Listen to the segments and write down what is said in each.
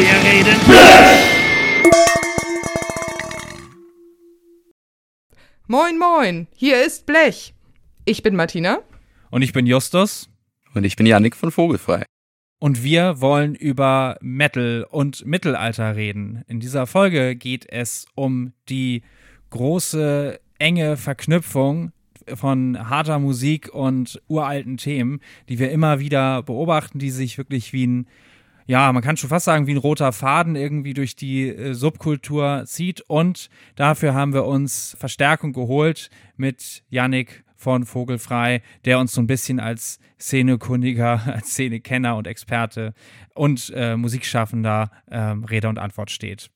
Wir reden Moin, moin, hier ist Blech. Ich bin Martina. Und ich bin Justus. Und ich bin Janik von Vogelfrei. Und wir wollen über Metal und Mittelalter reden. In dieser Folge geht es um die große, enge Verknüpfung von harter Musik und uralten Themen, die wir immer wieder beobachten, die sich wirklich wie ein, ja, man kann schon fast sagen, wie ein roter Faden irgendwie durch die äh, Subkultur zieht. Und dafür haben wir uns Verstärkung geholt mit Yannick von Vogelfrei, der uns so ein bisschen als Szenekundiger, als Szenekenner und Experte und äh, Musikschaffender äh, Rede und Antwort steht.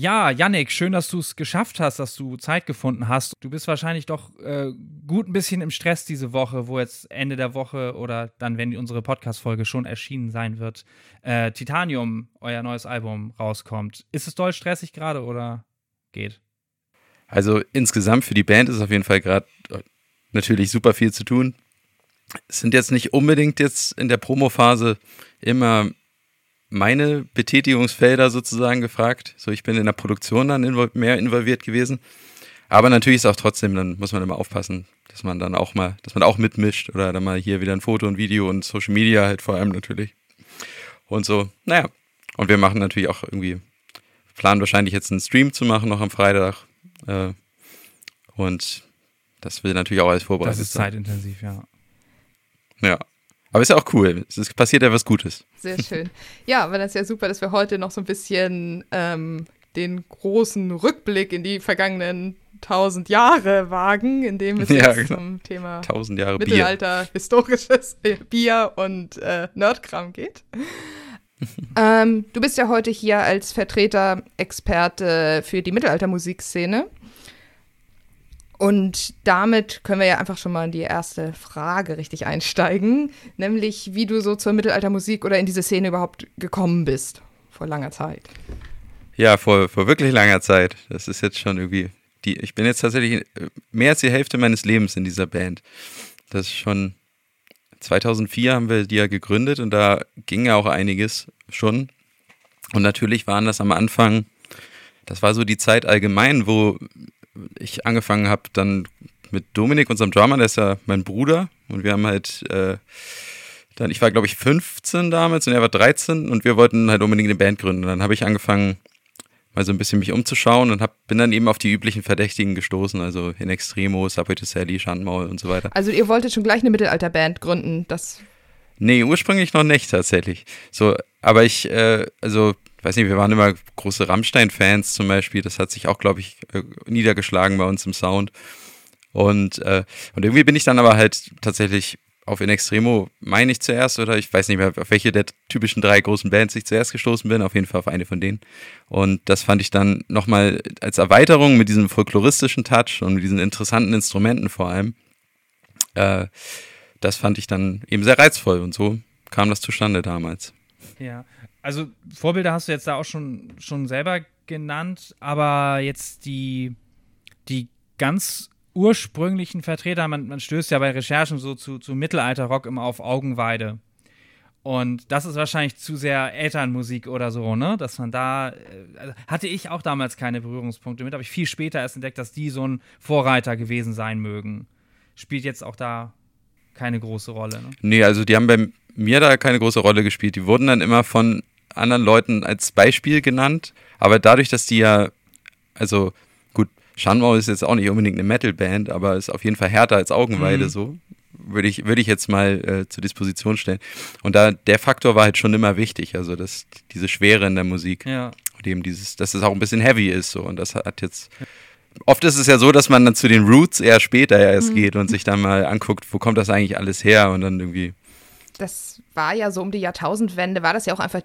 Ja, Yannick, schön, dass du es geschafft hast, dass du Zeit gefunden hast. Du bist wahrscheinlich doch äh, gut ein bisschen im Stress diese Woche, wo jetzt Ende der Woche oder dann, wenn unsere Podcast-Folge schon erschienen sein wird, äh, Titanium, euer neues Album, rauskommt. Ist es doll stressig gerade oder geht? Also insgesamt für die Band ist auf jeden Fall gerade äh, natürlich super viel zu tun. Es sind jetzt nicht unbedingt jetzt in der Promophase immer meine Betätigungsfelder sozusagen gefragt. So, ich bin in der Produktion dann invol mehr involviert gewesen. Aber natürlich ist auch trotzdem, dann muss man immer aufpassen, dass man dann auch mal, dass man auch mitmischt oder dann mal hier wieder ein Foto und Video und Social Media halt vor allem natürlich. Und so, naja. Und wir machen natürlich auch irgendwie, planen wahrscheinlich jetzt einen Stream zu machen noch am Freitag. Äh, und das will natürlich auch alles vorbereitet Das ist zeitintensiv, ja. Ja. Aber ist ja auch cool. Es passiert ja was Gutes. Sehr schön. Ja, aber das ist ja super, dass wir heute noch so ein bisschen ähm, den großen Rückblick in die vergangenen tausend Jahre wagen, indem es Ja, jetzt genau. zum Thema Tausend Jahre Bier. Mittelalter, historisches Bier und äh, Nerdkram geht. ähm, du bist ja heute hier als Vertreter, Experte für die Mittelaltermusikszene. Und damit können wir ja einfach schon mal in die erste Frage richtig einsteigen, nämlich wie du so zur Mittelaltermusik oder in diese Szene überhaupt gekommen bist vor langer Zeit. Ja, vor, vor wirklich langer Zeit. Das ist jetzt schon irgendwie. Die, ich bin jetzt tatsächlich äh, mehr als die Hälfte meines Lebens in dieser Band. Das ist schon 2004 haben wir die ja gegründet und da ging ja auch einiges schon. Und natürlich waren das am Anfang, das war so die Zeit allgemein, wo ich angefangen habe dann mit Dominik, unserem Drummer, der ist ja mein Bruder und wir haben halt äh, dann, ich war glaube ich 15 damals und er war 13 und wir wollten halt unbedingt eine Band gründen. Und dann habe ich angefangen, mal so ein bisschen mich umzuschauen und hab, bin dann eben auf die üblichen Verdächtigen gestoßen, also in Extremo, Subway to Sally, Schandmaul und so weiter. Also ihr wolltet schon gleich eine Mittelalterband gründen, das Nee, ursprünglich noch nicht tatsächlich. So, aber ich, äh, also, weiß nicht, wir waren immer große Rammstein-Fans zum Beispiel. Das hat sich auch, glaube ich, äh, niedergeschlagen bei uns im Sound. Und, äh, und irgendwie bin ich dann aber halt tatsächlich auf In Extremo, meine ich zuerst, oder ich weiß nicht mehr, auf welche der typischen drei großen Bands ich zuerst gestoßen bin, auf jeden Fall auf eine von denen. Und das fand ich dann nochmal als Erweiterung mit diesem folkloristischen Touch und mit diesen interessanten Instrumenten vor allem. Äh, das fand ich dann eben sehr reizvoll und so kam das zustande damals. Ja, also Vorbilder hast du jetzt da auch schon, schon selber genannt, aber jetzt die, die ganz ursprünglichen Vertreter, man, man stößt ja bei Recherchen so zu, zu Mittelalterrock immer auf Augenweide. Und das ist wahrscheinlich zu sehr Elternmusik oder so, ne? Dass man da, also hatte ich auch damals keine Berührungspunkte mit, aber ich viel später erst entdeckt, dass die so ein Vorreiter gewesen sein mögen. Spielt jetzt auch da keine große Rolle, ne? Nee, also die haben bei mir da keine große Rolle gespielt. Die wurden dann immer von anderen Leuten als Beispiel genannt, aber dadurch, dass die ja, also gut, Schanmau ist jetzt auch nicht unbedingt eine Metal-Band, aber ist auf jeden Fall härter als Augenweide Mhm. so, würde ich, würde ich jetzt mal äh, zur Disposition stellen. Und da, der Faktor war halt schon immer wichtig, also das, diese Schwere in der Musik. Ja. Und eben dieses, dass es auch ein bisschen heavy ist so und das hat jetzt Oft ist es ja so, dass man dann zu den Roots eher später erst geht und sich dann mal anguckt, wo kommt das eigentlich alles her und dann irgendwie das war ja so um die Jahrtausendwende, war das ja auch einfach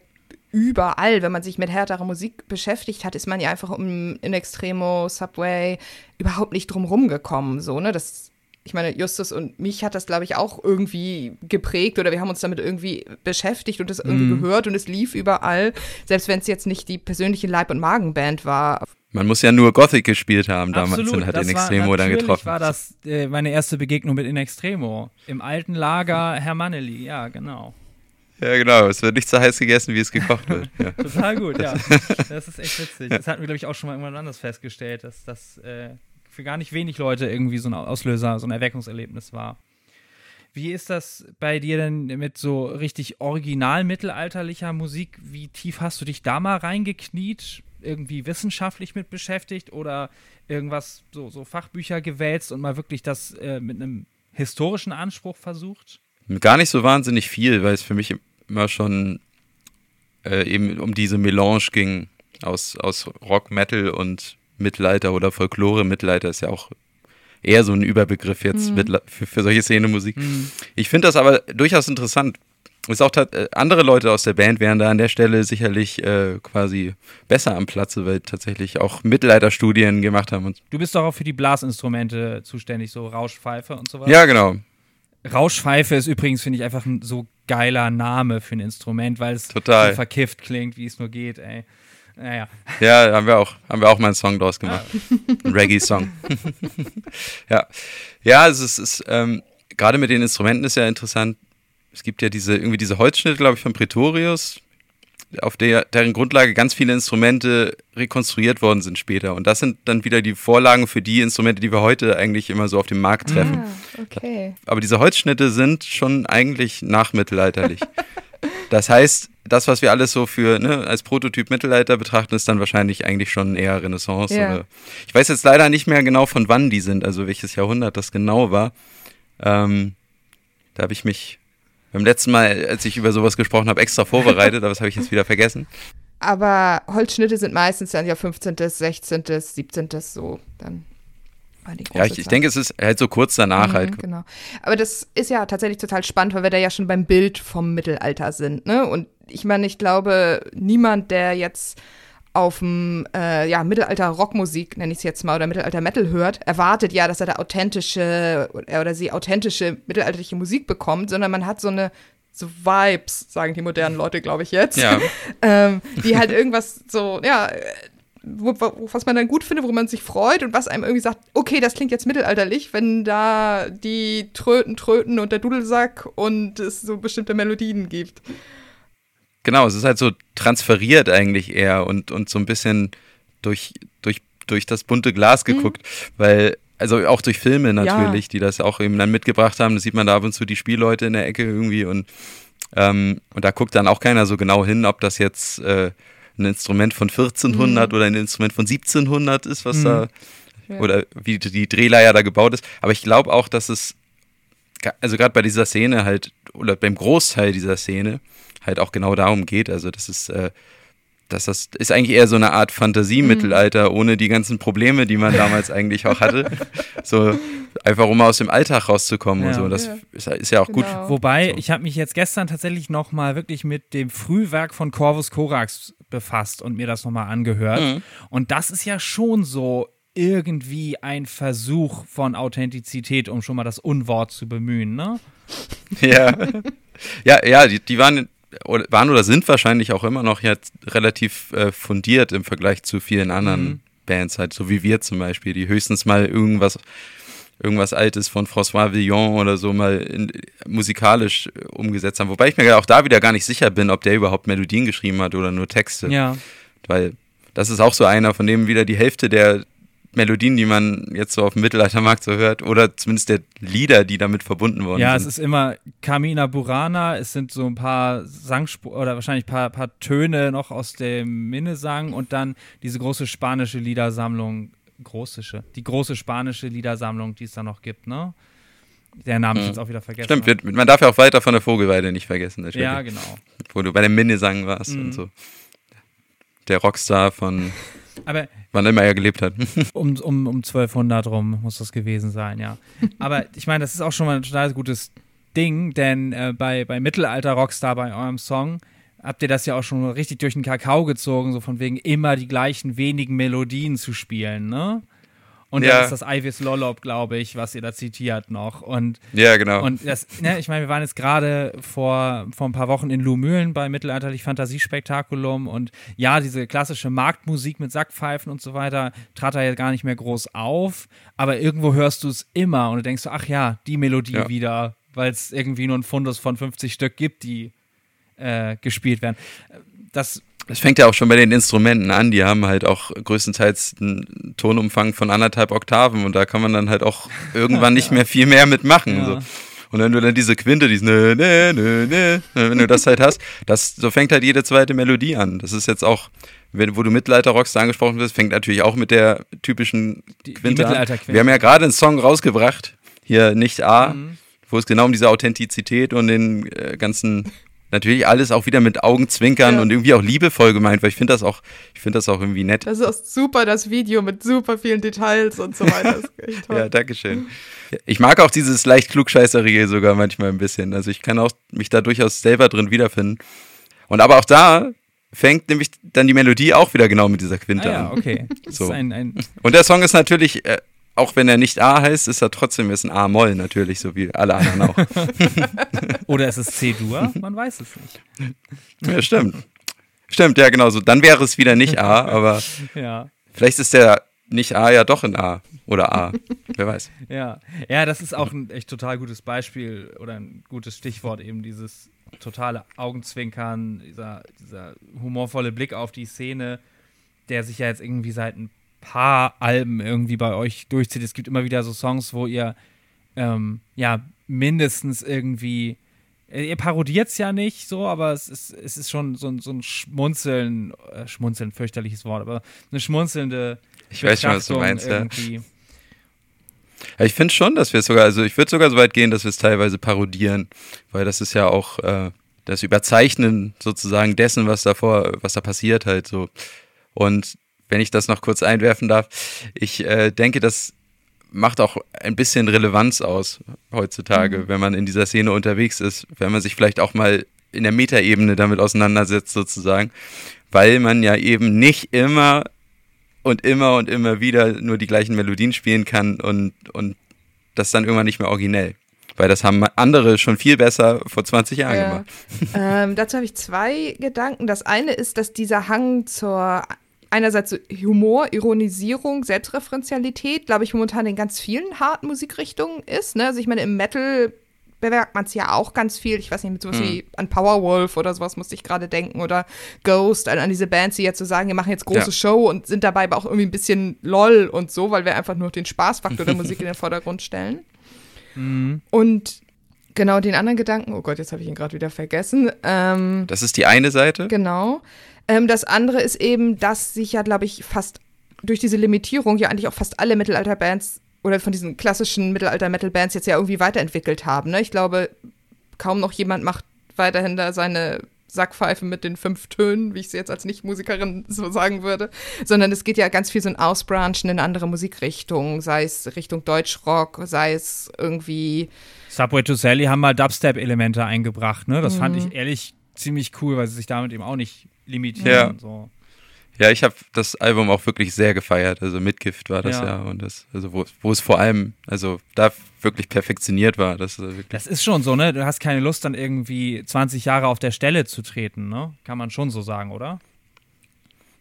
überall. Wenn man sich mit härterer Musik beschäftigt hat, ist man ja einfach um In Extremo, Subway überhaupt nicht drum rumgekommen. So, ne? Das, ich meine, Justus und mich hat das, glaube ich, auch irgendwie geprägt oder wir haben uns damit irgendwie beschäftigt und das irgendwie Mhm. gehört und es lief überall, selbst wenn es jetzt nicht die persönliche Leib- und Magenband war. Man muss ja nur Gothic gespielt haben damals Absolut, und hat das den war- Extremo dann getroffen. war das äh, meine erste Begegnung mit In Extremo. Im alten Lager Herr Manneli, ja, genau. Ja, genau. Es wird nicht so heiß gegessen, wie es gekocht wird. Ja. Total gut, ja. Das ist echt witzig. Das hatten wir, glaube ich, auch schon mal irgendwann anders festgestellt, dass das äh, für gar nicht wenig Leute irgendwie so ein Auslöser, so ein Erweckungserlebnis war. Wie ist das bei dir denn mit so richtig original mittelalterlicher Musik? Wie tief hast du dich da mal reingekniet? Irgendwie wissenschaftlich mit beschäftigt oder irgendwas, so, so Fachbücher gewälzt und mal wirklich das äh, mit einem historischen Anspruch versucht? Gar nicht so wahnsinnig viel, weil es für mich immer schon äh, eben um diese Melange ging aus, aus Rock, Metal und Mittelalter oder Folklore. Mittelalter ist ja auch eher so ein Überbegriff jetzt mhm. für, für solche Szenemusik. Mhm. Ich finde das aber durchaus interessant. Ist auch äh, andere Leute aus der Band wären da an der Stelle sicherlich äh, quasi besser am Platze, weil tatsächlich auch Mittelalterstudien gemacht haben. Und du bist doch auch für die Blasinstrumente zuständig, so Rauschpfeife und so weiter. Ja, genau. Rauschpfeife ist übrigens, finde ich, einfach ein so geiler Name für ein Instrument, weil es Total. so verkifft klingt, wie es nur geht, ey. Naja. Ja, haben wir auch, haben wir auch mal einen Song draus gemacht. Ah. Ein Reggae-Song. ja. Ja, also es ist, ähm, gerade mit den Instrumenten ist ja interessant. Es gibt ja diese, irgendwie diese Holzschnitte, glaube ich, von Pretorius, auf der, deren Grundlage ganz viele Instrumente rekonstruiert worden sind später. Und das sind dann wieder die Vorlagen für die Instrumente, die wir heute eigentlich immer so auf dem Markt treffen. Ah, okay. Aber diese Holzschnitte sind schon eigentlich nachmittelalterlich. das heißt, das, was wir alles so für ne, als Prototyp Mittelalter betrachten, ist dann wahrscheinlich eigentlich schon eher Renaissance. Ja. ich weiß jetzt leider nicht mehr genau, von wann die sind, also welches Jahrhundert das genau war. Ähm, da habe ich mich beim letzten Mal, als ich über sowas gesprochen habe, extra vorbereitet, aber das habe ich jetzt wieder vergessen. Aber Holzschnitte sind meistens dann ja 15., 16., 17. so dann. Ja, ich, ich, denke, es ist halt so kurz danach mhm, halt. Genau. Aber das ist ja tatsächlich total spannend, weil wir da ja schon beim Bild vom Mittelalter sind. Ne? Und ich meine, ich glaube, niemand, der jetzt auf dem äh, ja, Mittelalter-Rockmusik, nenne ich es jetzt mal, oder Mittelalter-Metal hört, erwartet ja, dass er da authentische oder sie authentische mittelalterliche Musik bekommt, sondern man hat so eine so Vibes, sagen die modernen Leute, glaube ich jetzt, ja. ähm, die halt irgendwas so, ja, wo, wo, was man dann gut findet, wo man sich freut und was einem irgendwie sagt, okay, das klingt jetzt mittelalterlich, wenn da die Tröten tröten und der Dudelsack und es so bestimmte Melodien gibt. Genau, es ist halt so transferiert eigentlich eher und, und so ein bisschen durch, durch, durch das bunte Glas mhm. geguckt, mhm. weil also auch durch Filme natürlich, ja. die das auch eben dann mitgebracht haben. Da sieht man da ab und zu die Spielleute in der Ecke irgendwie und, ähm, und da guckt dann auch keiner so genau hin, ob das jetzt äh, ein Instrument von 1400 mhm. oder ein Instrument von 1700 ist, was mhm. da ja. oder wie die Drehleier da gebaut ist. Aber ich glaube auch, dass es also gerade bei dieser Szene halt oder beim Großteil dieser Szene halt auch genau darum geht. Also das ist, äh, dass das ist eigentlich eher so eine Art Fantasiemittelalter, mhm. ohne die ganzen Probleme, die man damals eigentlich auch hatte. So einfach um aus dem Alltag rauszukommen ja. und so. Das ja. Ist, ist, ja auch genau. gut. Wobei, so. ich habe mich jetzt gestern tatsächlich nochmal wirklich mit dem Frühwerk von Corvus Corax befasst und mir das nochmal angehört. Mhm. Und das ist ja schon so irgendwie ein Versuch von Authentizität, um schon mal das Unwort zu bemühen, ne? Ja. Ja, ja, die, die waren waren oder sind wahrscheinlich auch immer noch jetzt relativ äh, fundiert im Vergleich zu vielen anderen mhm. Bands, halt, so wie wir zum Beispiel, die höchstens mal irgendwas, irgendwas Altes von François Villon oder so mal in, musikalisch äh, umgesetzt haben. Wobei ich mir auch da wieder gar nicht sicher bin, ob der überhaupt Melodien geschrieben hat oder nur Texte. Ja. Weil das ist auch so einer, von dem wieder die Hälfte der Melodien, die man jetzt so auf dem Mittelaltermarkt so hört, oder zumindest der Lieder, die damit verbunden worden ja, sind. Ja, es ist immer Carmina Burana, es sind so ein paar Sangspur oder wahrscheinlich ein paar, paar Töne noch aus dem Minnesang und dann diese große spanische Liedersammlung, großische, die große spanische Liedersammlung, die es da noch gibt, ne? Der Name ist mhm. jetzt auch wieder vergessen. Stimmt, wird, man darf ja auch weiter von der Vogelweide nicht vergessen. Ja, genau. Wo du bei dem Minnesang warst mhm. und so. Der Rockstar von aber Wann immer er gelebt hat. um, um, um 1200 rum muss das gewesen sein, ja. Aber ich meine, das ist auch schon mal ein total gutes Ding, denn äh, bei, bei Mittelalter-Rockstar, bei eurem Song, habt ihr das ja auch schon richtig durch den Kakao gezogen, so von wegen immer die gleichen wenigen Melodien zu spielen, ne? Und ja. dann ist das Ivis Lollop, glaube ich, was ihr da zitiert noch. Und, ja, genau. Und das, ne, ich meine, wir waren jetzt gerade vor, vor ein paar Wochen in Lumülen bei Mittelalterlich Fantasiespektakulum und ja, diese klassische Marktmusik mit Sackpfeifen und so weiter trat da ja gar nicht mehr groß auf, aber irgendwo hörst du es immer und du denkst, ach ja, die Melodie ja. wieder, weil es irgendwie nur ein Fundus von 50 Stück gibt, die äh, gespielt werden. Das es fängt ja auch schon bei den Instrumenten an, die haben halt auch größtenteils einen Tonumfang von anderthalb Oktaven und da kann man dann halt auch irgendwann nicht mehr viel mehr mitmachen. Ja. So. Und wenn du dann diese Quinte, diesen ne, ne, ne, ne, wenn du das halt hast, das, so fängt halt jede zweite Melodie an. Das ist jetzt auch, wenn, wo du Mittelalter-Rockst angesprochen wirst, fängt natürlich auch mit der typischen Quinte an. Wir haben ja gerade einen Song rausgebracht, hier nicht A, mhm. wo es genau um diese Authentizität und den äh, ganzen natürlich alles auch wieder mit Augenzwinkern ja. und irgendwie auch liebevoll gemeint, weil ich finde das auch, ich finde das auch irgendwie nett. Das ist super, das Video mit super vielen Details und so weiter. ja, danke schön. Ich mag auch dieses leicht klugscheißerige sogar manchmal ein bisschen. Also ich kann auch mich da durchaus selber drin wiederfinden. Und aber auch da fängt nämlich dann die Melodie auch wieder genau mit dieser Quinte ah, ja, an. okay. So. Ein, ein und der Song ist natürlich äh, auch wenn er nicht A heißt, ist er trotzdem ist ein A-Moll natürlich, so wie alle anderen auch. Oder ist es C-Dur? Man weiß es nicht. Ja, stimmt. Stimmt, ja, genau so. Dann wäre es wieder nicht A, aber ja. vielleicht ist der nicht A ja doch ein A oder A. Wer weiß. Ja. ja, das ist auch ein echt total gutes Beispiel oder ein gutes Stichwort, eben dieses totale Augenzwinkern, dieser, dieser humorvolle Blick auf die Szene, der sich ja jetzt irgendwie seit ein paar Alben irgendwie bei euch durchzieht. Es gibt immer wieder so Songs, wo ihr ähm, ja mindestens irgendwie äh, ihr parodiert es ja nicht so, aber es ist, es ist schon so, so ein Schmunzeln, äh, Schmunzeln, fürchterliches Wort, aber eine schmunzelnde Ich weiß schon, was du meinst, irgendwie. ja. ich finde schon, dass wir es sogar, also ich würde sogar so weit gehen, dass wir es teilweise parodieren, weil das ist ja auch äh, das Überzeichnen sozusagen dessen, was davor, was da passiert halt so. Und wenn ich das noch kurz einwerfen darf. Ich äh, denke, das macht auch ein bisschen Relevanz aus heutzutage, mhm. wenn man in dieser Szene unterwegs ist, wenn man sich vielleicht auch mal in der Metaebene damit auseinandersetzt sozusagen, weil man ja eben nicht immer und immer und immer wieder nur die gleichen Melodien spielen kann und, und das dann irgendwann nicht mehr originell. Weil das haben andere schon viel besser vor 20 Jahren ja. gemacht. Ähm, dazu habe ich zwei Gedanken. Das eine ist, dass dieser Hang zur einerseits so Humor, Ironisierung, Selbstreferenzialität, glaube ich, momentan in ganz vielen harten Musikrichtungen ist. Ne? Also ich meine, im Metal bemerkt man es ja auch ganz viel. Ich weiß nicht, mit sowas hm. wie an Powerwolf oder sowas musste ich gerade denken oder Ghost, an, an, diese Bands, die jetzt so sagen, wir machen jetzt große ja. Show und sind dabei aber auch irgendwie ein bisschen lol und so, weil wir einfach nur den Spaßfaktor der Musik in den Vordergrund stellen. Mhm. Und genau den anderen Gedanken, oh Gott, jetzt habe ich ihn gerade wieder vergessen. Ähm, das ist die eine Seite. Genau. Ähm, das andere ist eben, dass sich ja, glaube ich, fast durch diese Limitierung ja eigentlich auch fast alle Mittelalter-Bands oder von diesen klassischen Mittelalter-Metal-Bands jetzt ja irgendwie weiterentwickelt haben. Ne? Ich glaube, kaum noch jemand macht weiterhin da seine Sackpfeife mit den fünf Tönen, wie ich sie jetzt als Nicht-Musikerin so sagen würde, sondern es geht ja ganz viel so ein Ausbranchen in andere Musikrichtungen, sei es Richtung Deutschrock, sei es irgendwie. Subway to Sally haben mal Dubstep-Elemente eingebracht, ne? Das mhm. fand ich ehrlich ziemlich cool, weil sie sich damit eben auch nicht limitieren. Ja. So. Ja, ich habe das Album auch wirklich sehr gefeiert. Also Mitgift war das ja, ja und das, also wo, wo es vor allem, also da wirklich perfektioniert war. Das, ist das ist schon so, ne? Du hast keine Lust, dann irgendwie 20 Jahre auf der Stelle zu treten, ne? Kann man schon so sagen, oder?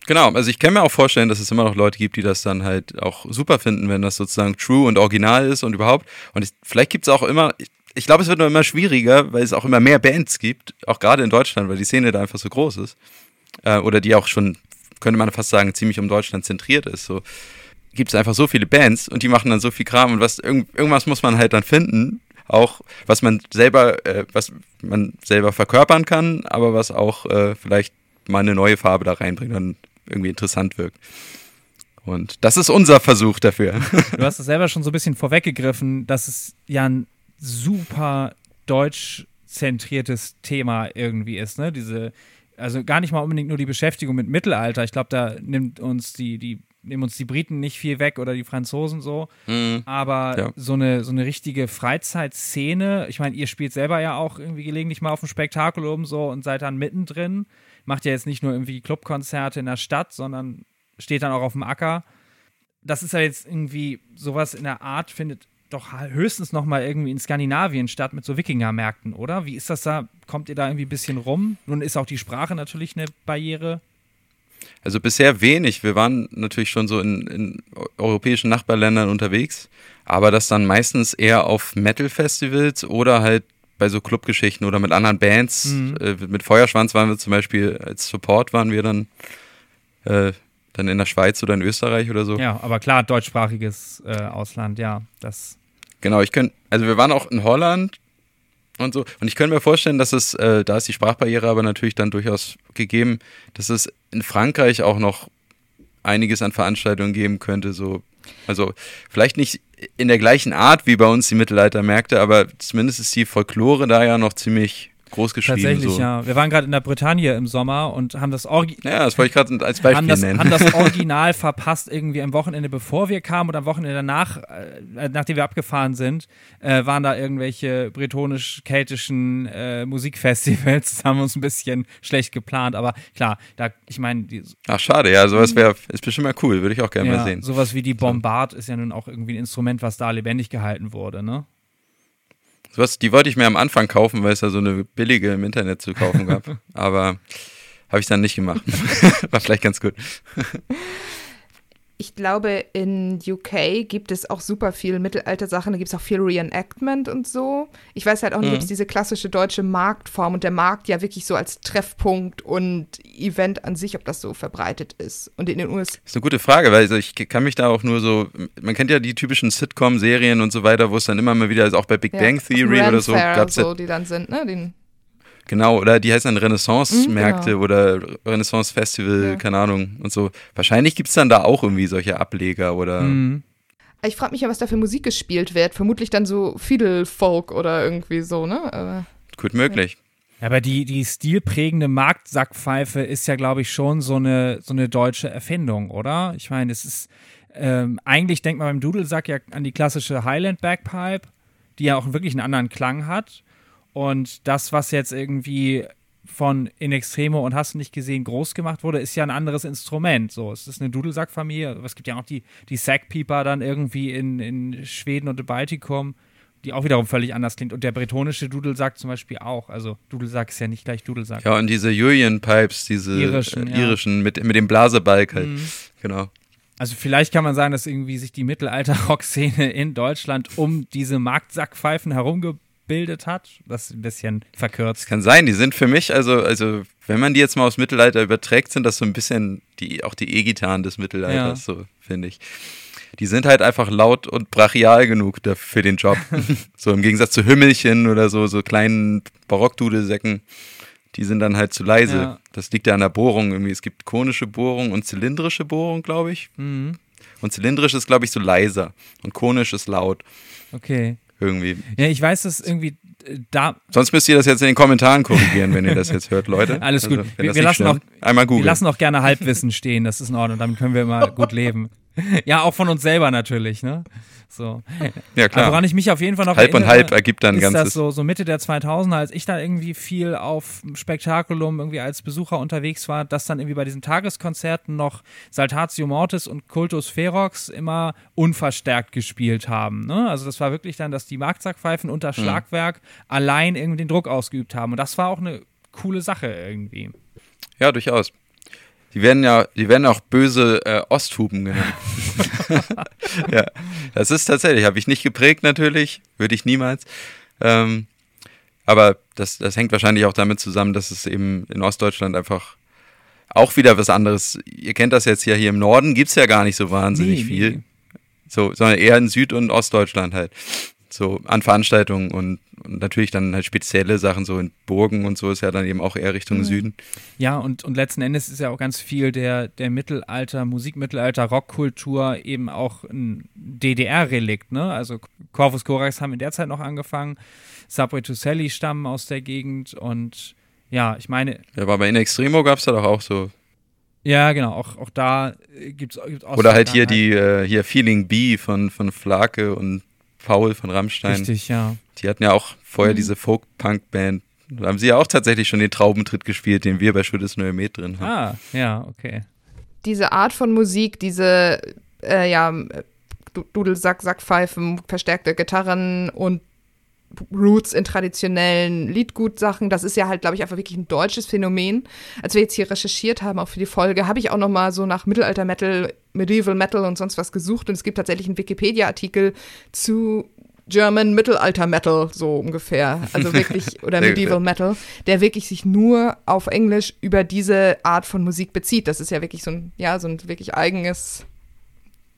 Genau, also ich kann mir auch vorstellen, dass es immer noch Leute gibt, die das dann halt auch super finden, wenn das sozusagen true und original ist und überhaupt. Und ich, vielleicht gibt es auch immer, ich, ich glaube, es wird nur immer schwieriger, weil es auch immer mehr Bands gibt, auch gerade in Deutschland, weil die Szene da einfach so groß ist äh, oder die auch schon, könnte man fast sagen, ziemlich um Deutschland zentriert ist. So gibt es einfach so viele Bands und die machen dann so viel Kram und was irgend, irgendwas muss man halt dann finden, auch was man selber, äh, was man selber verkörpern kann, aber was auch äh, vielleicht mal eine neue Farbe da reinbringt und irgendwie interessant wirkt. Und das ist unser Versuch dafür. Du hast es selber schon so ein bisschen vorweggegriffen, dass es ja ein super deutsch zentriertes Thema irgendwie ist, ne? Diese also gar nicht mal unbedingt nur die Beschäftigung mit Mittelalter. Ich glaube, da nimmt uns die, die, nehmen uns die Briten nicht viel weg oder die Franzosen so. Mhm. Aber ja. so, eine, so eine richtige Freizeitszene, ich meine, ihr spielt selber ja auch irgendwie gelegentlich mal auf dem Spektakel oben so und seid dann mittendrin. Macht ja jetzt nicht nur irgendwie Clubkonzerte in der Stadt, sondern steht dann auch auf dem Acker. Das ist ja jetzt irgendwie sowas in der Art, findet doch höchstens noch mal irgendwie in Skandinavien statt mit so Wikingermärkten, oder? Wie ist das da? Kommt ihr da irgendwie ein bisschen rum? Nun ist auch die Sprache natürlich eine Barriere. Also bisher wenig. Wir waren natürlich schon so in, in europäischen Nachbarländern unterwegs, aber das dann meistens eher auf Metal-Festivals oder halt bei so Clubgeschichten oder mit anderen Bands. Mhm. Äh, mit Feuerschwanz waren wir zum Beispiel als Support waren wir dann äh, dann in der Schweiz oder in Österreich oder so. Ja, aber klar, deutschsprachiges äh, Ausland, ja, das. Genau, ich könnte, also wir waren auch in Holland und so. Und ich könnte mir vorstellen, dass es, äh, da ist die Sprachbarriere aber natürlich dann durchaus gegeben, dass es in Frankreich auch noch einiges an Veranstaltungen geben könnte. So, also vielleicht nicht in der gleichen Art wie bei uns die Mittelaltermärkte, aber zumindest ist die Folklore da ja noch ziemlich groß geschrieben. Tatsächlich, so. ja. Wir waren gerade in der Bretagne im Sommer und haben das, Orgi Ja, das wollte ich gerade als Beispiel haben das, nennen. haben das Original verpasst irgendwie am Wochenende, bevor wir kamen oder am Wochenende danach, äh, nachdem wir abgefahren sind, äh, waren da irgendwelche bretonisch-keltischen äh, Musikfestivals. Das haben wir uns ein bisschen schlecht geplant, aber klar, da, ich meine, Ach, schade, ja, sowas wäre, ist bestimmt mal cool, würde ich auch gerne ja, mal sehen. sowas wie die Bombard ist ja nun auch irgendwie ein Instrument, was da lebendig gehalten wurde, ne? Sowas, die wollte ich mir am Anfang kaufen, weil es da so eine billige im Internet zu kaufen gab. Aber habe ich dann nicht gemacht. War vielleicht ganz gut. Ich glaube, in UK gibt es auch super viel Mittelalter-Sachen. Da gibt es auch viel Reenactment und so. Ich weiß halt auch nicht, Mhm. ob es diese klassische deutsche Marktform und der Markt ja wirklich so als Treffpunkt und Event an sich, ob das so verbreitet ist. Und in den USA. ist eine gute Frage, weil also ich kann mich da auch nur so, man kennt ja die typischen Sitcom-Serien und so weiter, wo es dann immer mal wieder, also auch bei Big Bang Theory oder so, gab es ja so, die dann sind, ne? Den, Genau, oder die heißen dann Renaissance-Märkte Mhm, genau. oder Renaissance-Festival, Ja. keine Ahnung und so. Wahrscheinlich gibt es dann da auch irgendwie solche Ableger oder. Mhm. ich frage mich ja, was da für Musik gespielt wird. Vermutlich dann so Fiddle-Folk oder irgendwie so, ne? Aber Gut möglich. Ja, aber die, die stilprägende Marktsackpfeife ist ja, glaube ich, schon so eine, so eine deutsche Erfindung, oder? Ich meine, es ist, ähm, eigentlich denkt man beim Dudelsack ja an die klassische Highland Bagpipe, die ja auch wirklich einen anderen Klang hat. Und das, was jetzt irgendwie von In Extremo und Hast du nicht gesehen groß gemacht wurde, ist ja ein anderes Instrument. So, es ist eine Dudelsackfamilie. aber Es gibt ja auch die, die Sackpieper dann irgendwie in, in Schweden und im Baltikum, die auch wiederum völlig anders klingt. Und der bretonische Dudelsack zum Beispiel auch. Also Dudelsack ist ja nicht gleich Dudelsack. Ja, und diese Julian Pipes, diese Irischen, äh, ja. irischen mit, mit dem Blasebalg halt. Mhm. Genau. Also vielleicht kann man sagen, dass irgendwie sich die Mittelalter-Rock-Szene in Deutschland um diese Marktsackpfeifen herumgebildet hat. Das ist ein bisschen verkürzt. Kann sein, die sind für mich, also, also, wenn man die jetzt mal aufs Mittelalter überträgt, sind das so ein bisschen die, auch die E-Gitarren des Mittelalters, so, finde ich. Die sind halt einfach laut und brachial genug für den Job. so im Gegensatz zu Hümmelchen oder so, so kleinen Barockdudelsäcken. Die sind dann halt zu leise. Ja. Das liegt ja an der Bohrung irgendwie. Es gibt konische Bohrung und zylindrische Bohrung, glaube ich. Mhm. Und zylindrisch ist, glaube ich, so leiser. Und konisch ist laut. Okay. Irgendwie. Ja, ich weiß, dass irgendwie äh, da. Sonst müsst ihr das jetzt in den Kommentaren korrigieren, wenn ihr das jetzt hört, Leute. Alles gut. wenn Wir- wir lassen stimmt, Einmal Wir lassen auch gerne Halbwissen stehen, das ist in Ordnung, damit können wir immer gut leben. Ja, auch von uns selber natürlich, ne? So. ja, Aber klar. woran ich mich auf jeden Fall noch halb und erinnere, halb ergibt dann ist das ganzes. so, so Mitte der 2000er, als ich da irgendwie viel auf Spektakulum irgendwie als Besucher unterwegs war, dass dann irgendwie bei diesen Tageskonzerten noch Saltatio Mortis und Cultus Ferox immer unverstärkt gespielt haben. Ne? Also das war wirklich dann, dass die Marktsackpfeifen Mhm. unter Schlagwerk allein irgendwie den Druck ausgeübt haben. Und das war auch eine coole Sache irgendwie. Ja, durchaus. Die werden ja, die werden auch böse äh, Osthuben genannt. ja, das ist tatsächlich, habe ich nicht geprägt natürlich, würde ich niemals. Ähm, aber das, das hängt wahrscheinlich auch damit zusammen, dass es eben in Ostdeutschland einfach auch wieder was anderes. Ihr kennt das jetzt ja hier im Norden, gibt es ja gar nicht so wahnsinnig Nee, viel. nee. So, sondern eher in Süd- und Ostdeutschland halt. So an Veranstaltungen und, und natürlich dann halt spezielle Sachen, so in Burgen und so ist ja dann eben auch eher Richtung Süden. Ja, und, und letzten Endes ist ja auch ganz viel der, der Mittelalter, Musikmittelalter, Rockkultur eben auch ein DDR-Relikt, ne? Also Corvus Corax haben in der Zeit noch angefangen, Subway to Sally stammen aus der Gegend und ja, ich meine, Ja, aber in Extremo gab es da doch auch so. ja, genau, auch, auch da gibt's gibt's auch Oder halt hier die, äh, hier Feeling B von, von Flake und Paul von Rammstein. Richtig, ja. Die hatten ja auch vorher diese Folk-Punk-Band. Da haben sie ja auch tatsächlich schon den Traubentritt gespielt, den wir bei Schuldes Neue Met drin haben. Ah, ja, okay. diese Art von Musik, diese, äh, ja, Du- Dudelsack, Sackpfeifen, verstärkte Gitarren und Roots in traditionellen Liedgutsachen, das ist ja halt, glaube ich, einfach wirklich ein deutsches Phänomen. Als wir jetzt hier recherchiert haben, auch für die Folge, habe ich auch noch mal so nach Mittelalter-Metal, Medieval Metal und sonst was gesucht und es gibt tatsächlich einen Wikipedia-Artikel zu German Mittelalter Metal, so ungefähr. Also wirklich, oder Medieval Metal, der wirklich sich nur auf Englisch über diese Art von Musik bezieht. Das ist ja wirklich so ein, ja, so ein wirklich eigenes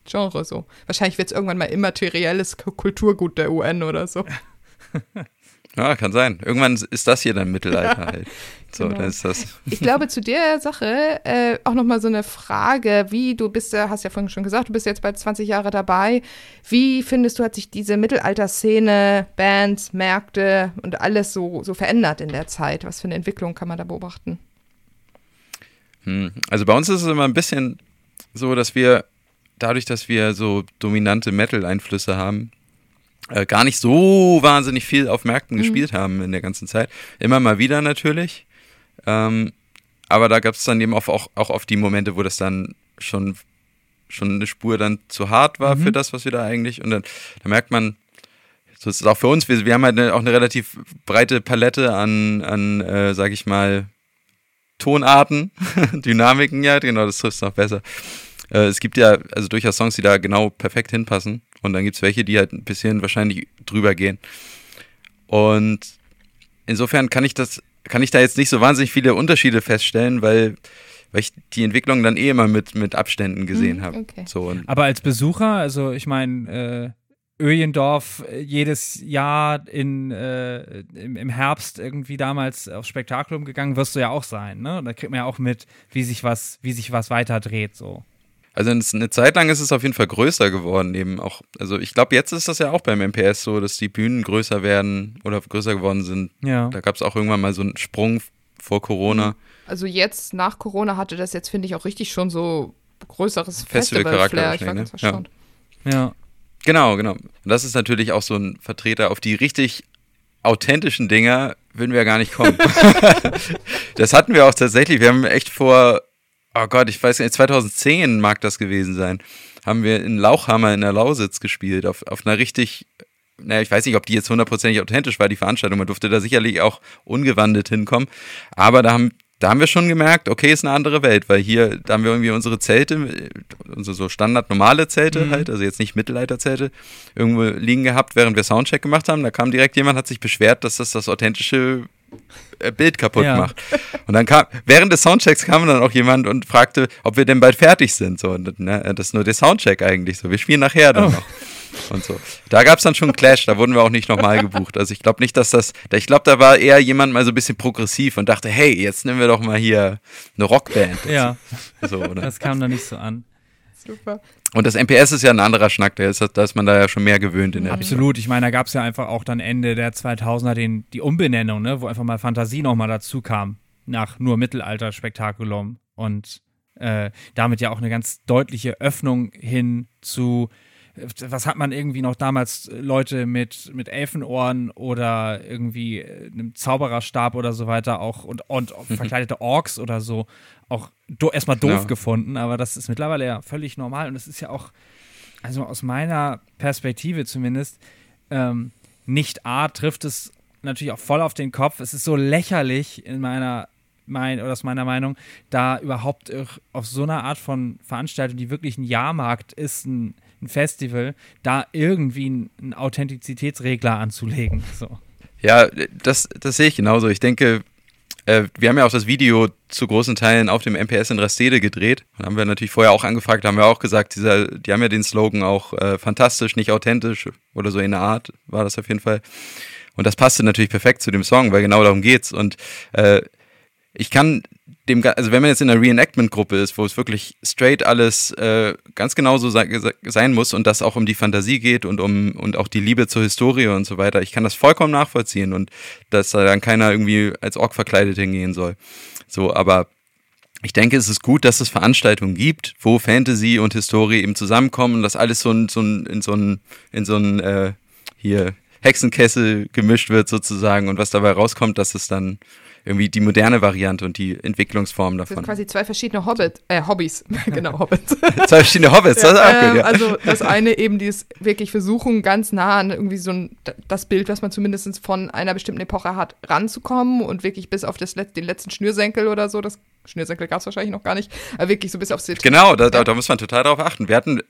Genre so. Wahrscheinlich wird es irgendwann mal immaterielles Kulturgut der UN oder so. Ja, kann sein. Irgendwann ist das hier dann Mittelalter halt. So, genau. dann ist das. Ich glaube, zu der Sache äh, auch nochmal so eine Frage, wie du bist ja, hast ja vorhin schon gesagt, du bist jetzt bald 20 Jahre dabei. Wie findest du, hat sich diese Mittelalter-Szene, Bands, Märkte und alles so, so verändert in der Zeit? Was für eine Entwicklung kann man da beobachten? Hm. Also bei uns ist es immer ein bisschen so, dass wir dadurch, dass wir so dominante Metal-Einflüsse haben, äh, gar nicht so wahnsinnig viel auf Märkten mhm. gespielt haben in der ganzen Zeit. Immer mal wieder natürlich. Ähm, aber da gab es dann eben auch, auch, auch oft die Momente, wo das dann schon, schon eine Spur dann zu hart war mhm. für das, was wir da eigentlich. Und dann da merkt man, so ist es auch für uns, wir, wir haben halt eine, auch eine relativ breite Palette an, an äh, sag ich mal, Tonarten, Dynamiken, ja, genau, das trifft es noch besser. Äh, es gibt ja also durchaus Songs, die da genau perfekt hinpassen. Und dann gibt es welche, die halt ein bisschen wahrscheinlich drüber gehen. Und insofern kann ich das, kann ich da jetzt nicht so wahnsinnig viele Unterschiede feststellen, weil, weil ich die Entwicklung dann eh immer mit, mit Abständen gesehen mhm, habe. Okay. So, Aber als Besucher, also ich meine, äh, Öjendorf äh, jedes Jahr in, äh, im, im, Herbst irgendwie damals aufs Spektakulum gegangen, wirst du ja auch sein, ne? Da kriegt man ja auch mit, wie sich was, wie sich was weiter dreht, so. Also eine Zeit lang ist es auf jeden Fall größer geworden, eben auch. Also ich glaube, jetzt ist das ja auch beim MPS so, dass die Bühnen größer werden oder größer geworden sind. Ja. Da gab es auch irgendwann mal so einen Sprung vor Corona. Mhm. Also jetzt nach Corona hatte das jetzt, finde ich, auch richtig schon so größeres Festival-Flair. Festival ich war ne? Ja. ja. Genau, genau. Und das ist natürlich auch so ein Vertreter auf die richtig authentischen Dinger würden wir ja gar nicht kommen. das hatten wir auch tatsächlich. Wir haben echt vor oh Gott, ich weiß nicht, 2010 mag das gewesen sein, haben wir in Lauchhammer in der Lausitz gespielt, auf, auf einer richtig, naja, ich weiß nicht, ob die jetzt hundertprozentig authentisch war, die Veranstaltung, man durfte da sicherlich auch ungewandelt hinkommen, aber da haben, da haben wir schon gemerkt, okay, ist eine andere Welt, weil hier, da haben wir irgendwie unsere Zelte, unsere so standard normale Zelte mhm. halt, also jetzt nicht Mittelalterzelte, irgendwo liegen gehabt, während wir Soundcheck gemacht haben. Da kam direkt jemand, hat sich beschwert, dass das das authentische Bild kaputt ja. macht. Und dann kam, während des Soundchecks kam dann auch jemand und fragte, ob wir denn bald fertig sind. So, und, ne, das ist nur der Soundcheck eigentlich so. Wir spielen nachher dann oh. noch. Und so. Da gab es dann schon einen Clash, da wurden wir auch nicht nochmal gebucht. Also ich glaube nicht, dass das. Ich glaube, da war eher jemand mal so ein bisschen progressiv und dachte, hey, jetzt nehmen wir doch mal hier eine Rockband. Ja. So, das kam da nicht so an. Super. Und das MPS ist ja ein anderer Schnack, da ist, da ist man da ja schon mehr gewöhnt in der Absolut, ich meine, da gab es ja einfach auch dann Ende der 2000er den, die Umbenennung, ne, wo einfach mal Fantasie nochmal dazu kam, nach nur Mittelalter-Spektakulum und äh, damit ja auch eine ganz deutliche Öffnung hin zu was hat man irgendwie noch damals Leute mit, mit Elfenohren oder irgendwie äh, einem Zaubererstab oder so weiter auch und, und mhm. verkleidete Orks oder so auch do, erstmal doof ja. gefunden, aber das ist mittlerweile ja völlig normal und es ist ja auch, also aus meiner Perspektive zumindest, ähm, nicht A trifft es natürlich auch voll auf den Kopf. Es ist so lächerlich in meiner mein, oder aus meiner Meinung, da überhaupt auf so einer Art von Veranstaltung, die wirklich ein Jahrmarkt ist, ein, ein Festival, da irgendwie einen Authentizitätsregler anzulegen. So. Ja, das, das sehe ich genauso. Ich denke, äh, wir haben ja auch das Video zu großen Teilen auf dem MPS in Rastede gedreht. Da haben wir natürlich vorher auch angefragt, haben wir auch gesagt, dieser, die haben ja den Slogan auch äh, fantastisch, nicht authentisch oder so in der Art war das auf jeden Fall. Und das passte natürlich perfekt zu dem Song, weil genau darum geht's. Und äh, ich kann dem, also wenn man jetzt in einer Reenactment-Gruppe ist, wo es wirklich straight alles äh, ganz genauso se sein muss und das auch um die Fantasie geht und um und auch die Liebe zur Historie und so weiter, ich kann das vollkommen nachvollziehen und dass da dann keiner irgendwie als Ork verkleidet hingehen soll. So, aber ich denke, es ist gut, dass es Veranstaltungen gibt, wo Fantasy und Historie eben zusammenkommen und das alles so, ein, so ein, in so ein, in so ein äh, hier Hexenkessel gemischt wird sozusagen und was dabei rauskommt, dass es dann irgendwie die moderne Variante und die Entwicklungsform davon. Das sind quasi zwei verschiedene Hobbit, äh, Hobbys, genau, Hobbits. zwei verschiedene Hobbits, das ist auch gut, ja. Also das eine eben dieses wirklich versuchen, ganz nah an irgendwie so ein, das Bild, was man zumindest von einer bestimmten Epoche hat, ranzukommen und wirklich bis auf das, den letzten Schnürsenkel oder so, das Schnürsenkel gab es wahrscheinlich noch gar nicht, aber wirklich so bis aufs Detail. Genau, da, da, da muss man total darauf achten. Wir hatten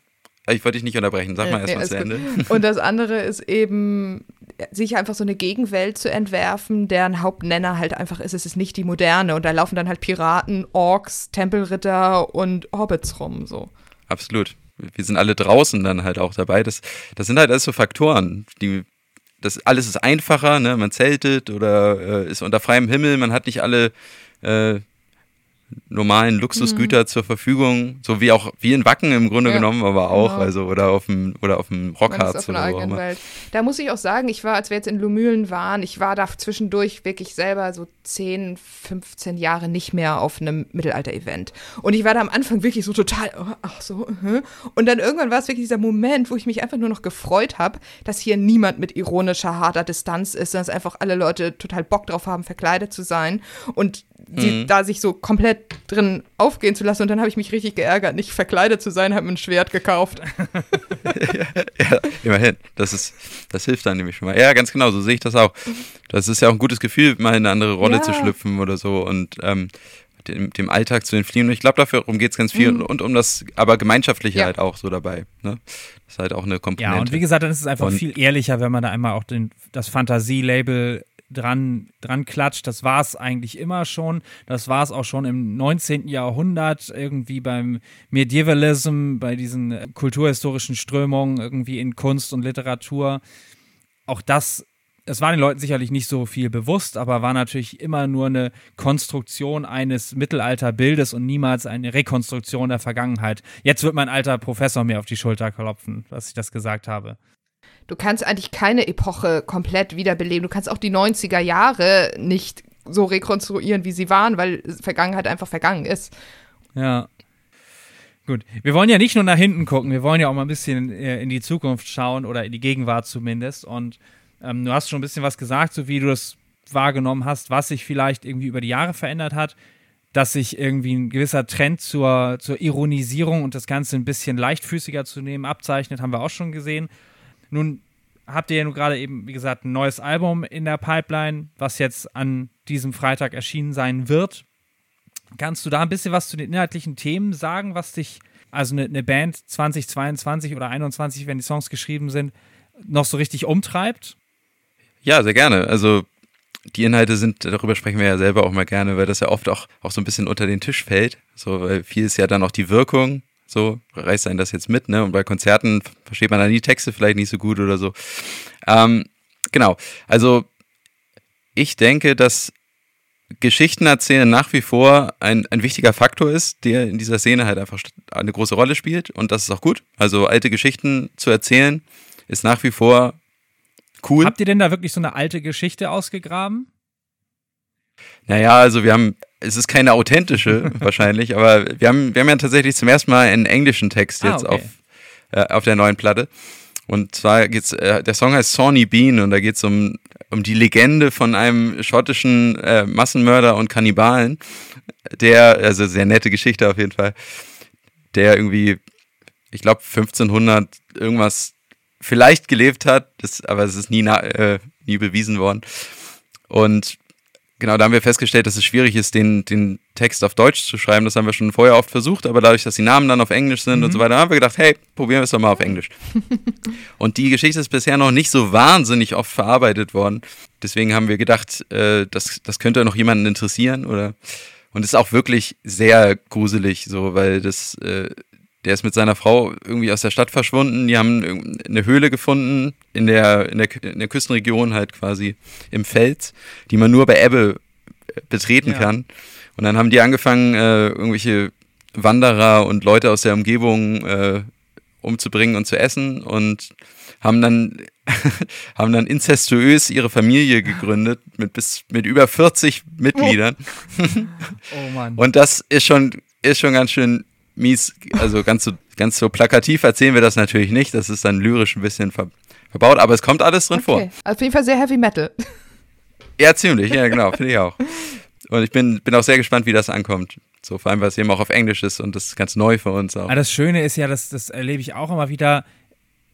Ich wollte dich nicht unterbrechen, sag mal nee, erstmal zu Ende. Und das andere ist eben, sich einfach so eine Gegenwelt zu entwerfen, deren Hauptnenner halt einfach ist, es ist nicht die moderne. Und da laufen dann halt Piraten, Orks, Tempelritter und Hobbits rum, so. Absolut. Wir sind alle draußen dann halt auch dabei. Das, das sind halt alles so Faktoren, die das alles ist einfacher, ne? Man zeltet oder äh, ist unter freiem Himmel, man hat nicht alle äh, normalen Luxusgüter mhm. zur Verfügung, so wie auch wie in Wacken im Grunde ja, genommen, aber auch, genau. also oder auf dem oder auf dem Rockharz oder so. Welt. Da muss ich auch sagen, ich war, als wir jetzt in Lumülen waren, ich war da zwischendurch wirklich selber so 10, 15 Jahre nicht mehr auf einem Mittelalter-Event. Und ich war da am Anfang wirklich so total, oh, ach so, uh und dann irgendwann war es wirklich dieser Moment, wo ich mich einfach nur noch gefreut habe, dass hier niemand mit ironischer, harter Distanz ist, sondern dass einfach alle Leute total Bock drauf haben, verkleidet zu sein und die, mhm. da sich so komplett drin aufgehen zu lassen. Und dann habe ich mich richtig geärgert, nicht verkleidet zu sein, habe mir ein Schwert gekauft. ja, immerhin. Das, ist, das hilft dann nämlich schon mal. Ja, ganz genau, so sehe ich das auch. Das ist ja auch ein gutes Gefühl, mal in eine andere Rolle ja. zu schlüpfen oder so und ähm, dem, dem, Alltag zu entfliehen. Und ich glaube, darum geht es ganz viel mhm. und um das, aber gemeinschaftliche ja. halt auch so dabei. Ne? Das ist halt auch eine Komponente. Ja, und wie gesagt, dann ist es einfach und, viel ehrlicher, wenn man da einmal auch den, das Fantasie-Label dran, dran klatscht. Das war es eigentlich immer schon. Das war es auch schon im 19. Jahrhundert, irgendwie beim Medievalism, bei diesen kulturhistorischen Strömungen, irgendwie in Kunst und Literatur. Auch das, es war den Leuten sicherlich nicht so viel bewusst, aber war natürlich immer nur eine Konstruktion eines Mittelalterbildes und niemals eine Rekonstruktion der Vergangenheit. Jetzt wird mein alter Professor mir auf die Schulter klopfen, dass ich das gesagt habe du kannst eigentlich keine Epoche komplett wiederbeleben. Du kannst auch die 90er Jahre nicht so rekonstruieren, wie sie waren, weil Vergangenheit einfach vergangen ist. Ja. Gut, wir wollen ja nicht nur nach hinten gucken, wir wollen ja auch mal ein bisschen äh, in die Zukunft schauen oder in die Gegenwart zumindest. Und ähm, du hast schon ein bisschen was gesagt, so wie du das wahrgenommen hast, was sich vielleicht irgendwie über die Jahre verändert hat, dass sich irgendwie ein gewisser Trend zur, zur Ironisierung und das Ganze ein bisschen leichtfüßiger zu nehmen abzeichnet, haben wir auch schon gesehen. Nun habt ihr ja nun gerade eben, wie gesagt, ein neues Album in der Pipeline, was jetzt an diesem Freitag erschienen sein wird. Kannst du da ein bisschen was zu den inhaltlichen Themen sagen, was dich, also eine, eine Band 2022 oder 2021, wenn die Songs geschrieben sind, noch so richtig umtreibt? Ja, sehr gerne. Also die Inhalte sind, darüber sprechen wir ja selber auch mal gerne, weil das ja oft auch, auch so ein bisschen unter den Tisch fällt. So, weil viel ist ja dann auch die Wirkung so reißt einen das jetzt mit, ne? Und bei Konzerten versteht man dann die Texte vielleicht nicht so gut oder so. Ähm, genau. Also ich denke, dass Geschichten erzählen nach wie vor ein, ein wichtiger Faktor ist, der in dieser Szene halt einfach eine große Rolle spielt und das ist auch gut. Also alte Geschichten zu erzählen ist nach wie vor cool. Habt ihr denn da wirklich so eine alte Geschichte ausgegraben? Naja, also wir haben es ist keine authentische wahrscheinlich, aber wir haben, wir haben ja tatsächlich zum ersten Mal einen englischen Text ah, jetzt ah, okay. auf, äh, auf der neuen Platte. Und zwar geht's, äh, der Song heißt Sawney Bean und da geht es um, um die Legende von einem schottischen äh, Massenmörder und Kannibalen, der, also sehr nette Geschichte auf jeden Fall, der irgendwie, ich glaube 1500 irgendwas vielleicht gelebt hat, das, aber es ist nie, äh, nie bewiesen worden. Und Genau, da haben wir festgestellt, dass es schwierig ist, den, den Text auf Deutsch zu schreiben. Das haben wir schon vorher oft versucht, aber dadurch, dass die Namen dann auf Englisch sind mhm. und so weiter, haben wir gedacht, hey, probieren wir es doch mal auf Englisch. und die Geschichte ist bisher noch nicht so wahnsinnig oft verarbeitet worden. Deswegen haben wir gedacht, äh, das, das könnte noch jemanden interessieren oder und ist auch wirklich sehr gruselig, so, weil das äh, der ist mit seiner Frau irgendwie aus der Stadt verschwunden. Die haben eine Höhle gefunden in der, in der, in der Küstenregion halt quasi im Fels, die man nur bei Ebbe äh, betreten ja. kann. Und dann haben die angefangen, äh, irgendwelche Wanderer und Leute aus der Umgebung äh, umzubringen und zu essen und haben dann haben dann incestuös ihre Familie gegründet mit bis mit über 40 Mitgliedern. Oh Mann. Und das ist schon ist schon ganz schön mies, also ganz so, ganz so plakativ erzählen wir das natürlich nicht. Das ist dann lyrisch ein bisschen ver verbaut, aber es kommt alles drin okay. vor. Auf jeden Fall sehr Heavy Metal. Ja, ziemlich, ja, genau, finde ich auch. Und ich bin, bin auch sehr gespannt, wie das ankommt. So, vor allem, weil es eben auch auf Englisch ist und das ist ganz neu für uns auch. Aber das Schöne ist ja, das, das erlebe ich auch immer wieder,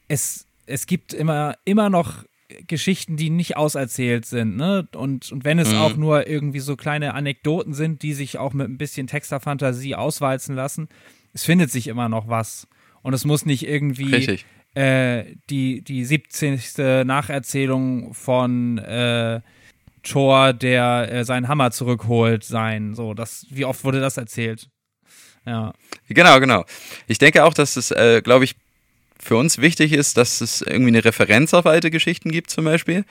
es, es gibt immer, immer noch Geschichten, die nicht auserzählt sind, ne? Und, und wenn es mhm. auch nur irgendwie so kleine Anekdoten sind, die sich auch mit ein bisschen Texterfantasie auswalzen lassen, es findet sich immer noch was. Und es muss nicht irgendwie äh, die, die 17. Nacherzählung von äh, Thor, der äh, seinen Hammer zurückholt, sein. So, das, wie oft wurde das erzählt? Ja. Genau, genau. Ich denke auch, dass es, äh, glaube ich, für uns wichtig ist, dass es irgendwie eine Referenz auf alte Geschichten gibt, zum Beispiel.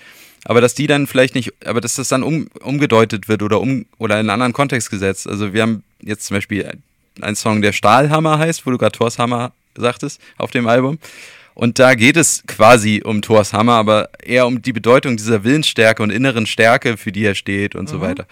Aber dass die dann vielleicht nicht, aber dass das dann um, umgedeutet wird oder um oder in einen anderen Kontext gesetzt. Also wir haben jetzt zum Beispiel einen Song, der Stahlhammer heißt, wo du gerade Thors Hammer sagtest, auf dem Album. Und da geht es quasi um Thors Hammer, aber eher um die Bedeutung dieser Willensstärke und inneren Stärke, für die er steht und mhm. so weiter.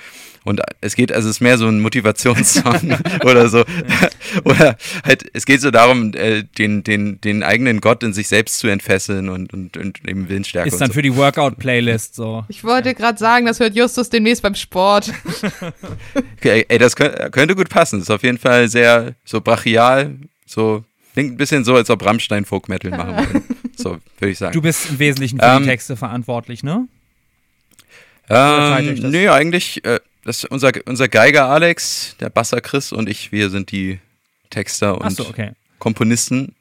Und es geht, also es ist mehr so ein Motivationssong oder so. oder halt, es geht so darum, äh, den, den, den eigenen Gott in sich selbst zu entfesseln und, und, und eben Willensstärke. Ist dann so. für die Workout-Playlist so. Ich wollte gerade sagen, das hört Justus demnächst beim Sport. okay, ey, das könnte, könnte gut passen. Das ist auf jeden Fall sehr so brachial, so Klingt ein bisschen so, als ob Rammstein Folk Metal machen würde. So, würde ich sagen. Du bist im Wesentlichen für ähm, die Texte verantwortlich, ne? Ähm, nee, eigentlich, äh, das unser, unser Geiger Alex, der Basser Chris und ich, wir sind die Texter und so, okay. Komponisten.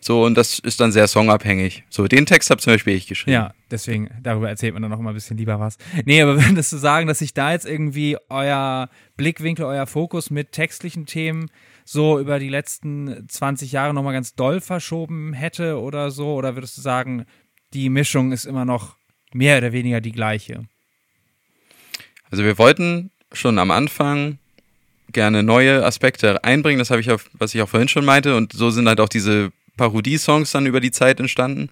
So, und das ist dann sehr songabhängig. So, den Text habe zum Beispiel ich geschrieben. Ja, deswegen, darüber erzählt man dann noch mal ein bisschen lieber was. Nee, aber würdest du sagen, dass sich da jetzt irgendwie euer Blickwinkel, euer Fokus mit textlichen Themen so über die letzten 20 Jahre nochmal ganz doll verschoben hätte oder so? Oder würdest du sagen, die Mischung ist immer noch mehr oder weniger die gleiche? Also wir wollten schon am Anfang gerne neue Aspekte einbringen, das habe ich auch, was ich auch vorhin schon meinte, und so sind halt auch diese Parodie-Songs dann über die Zeit entstanden,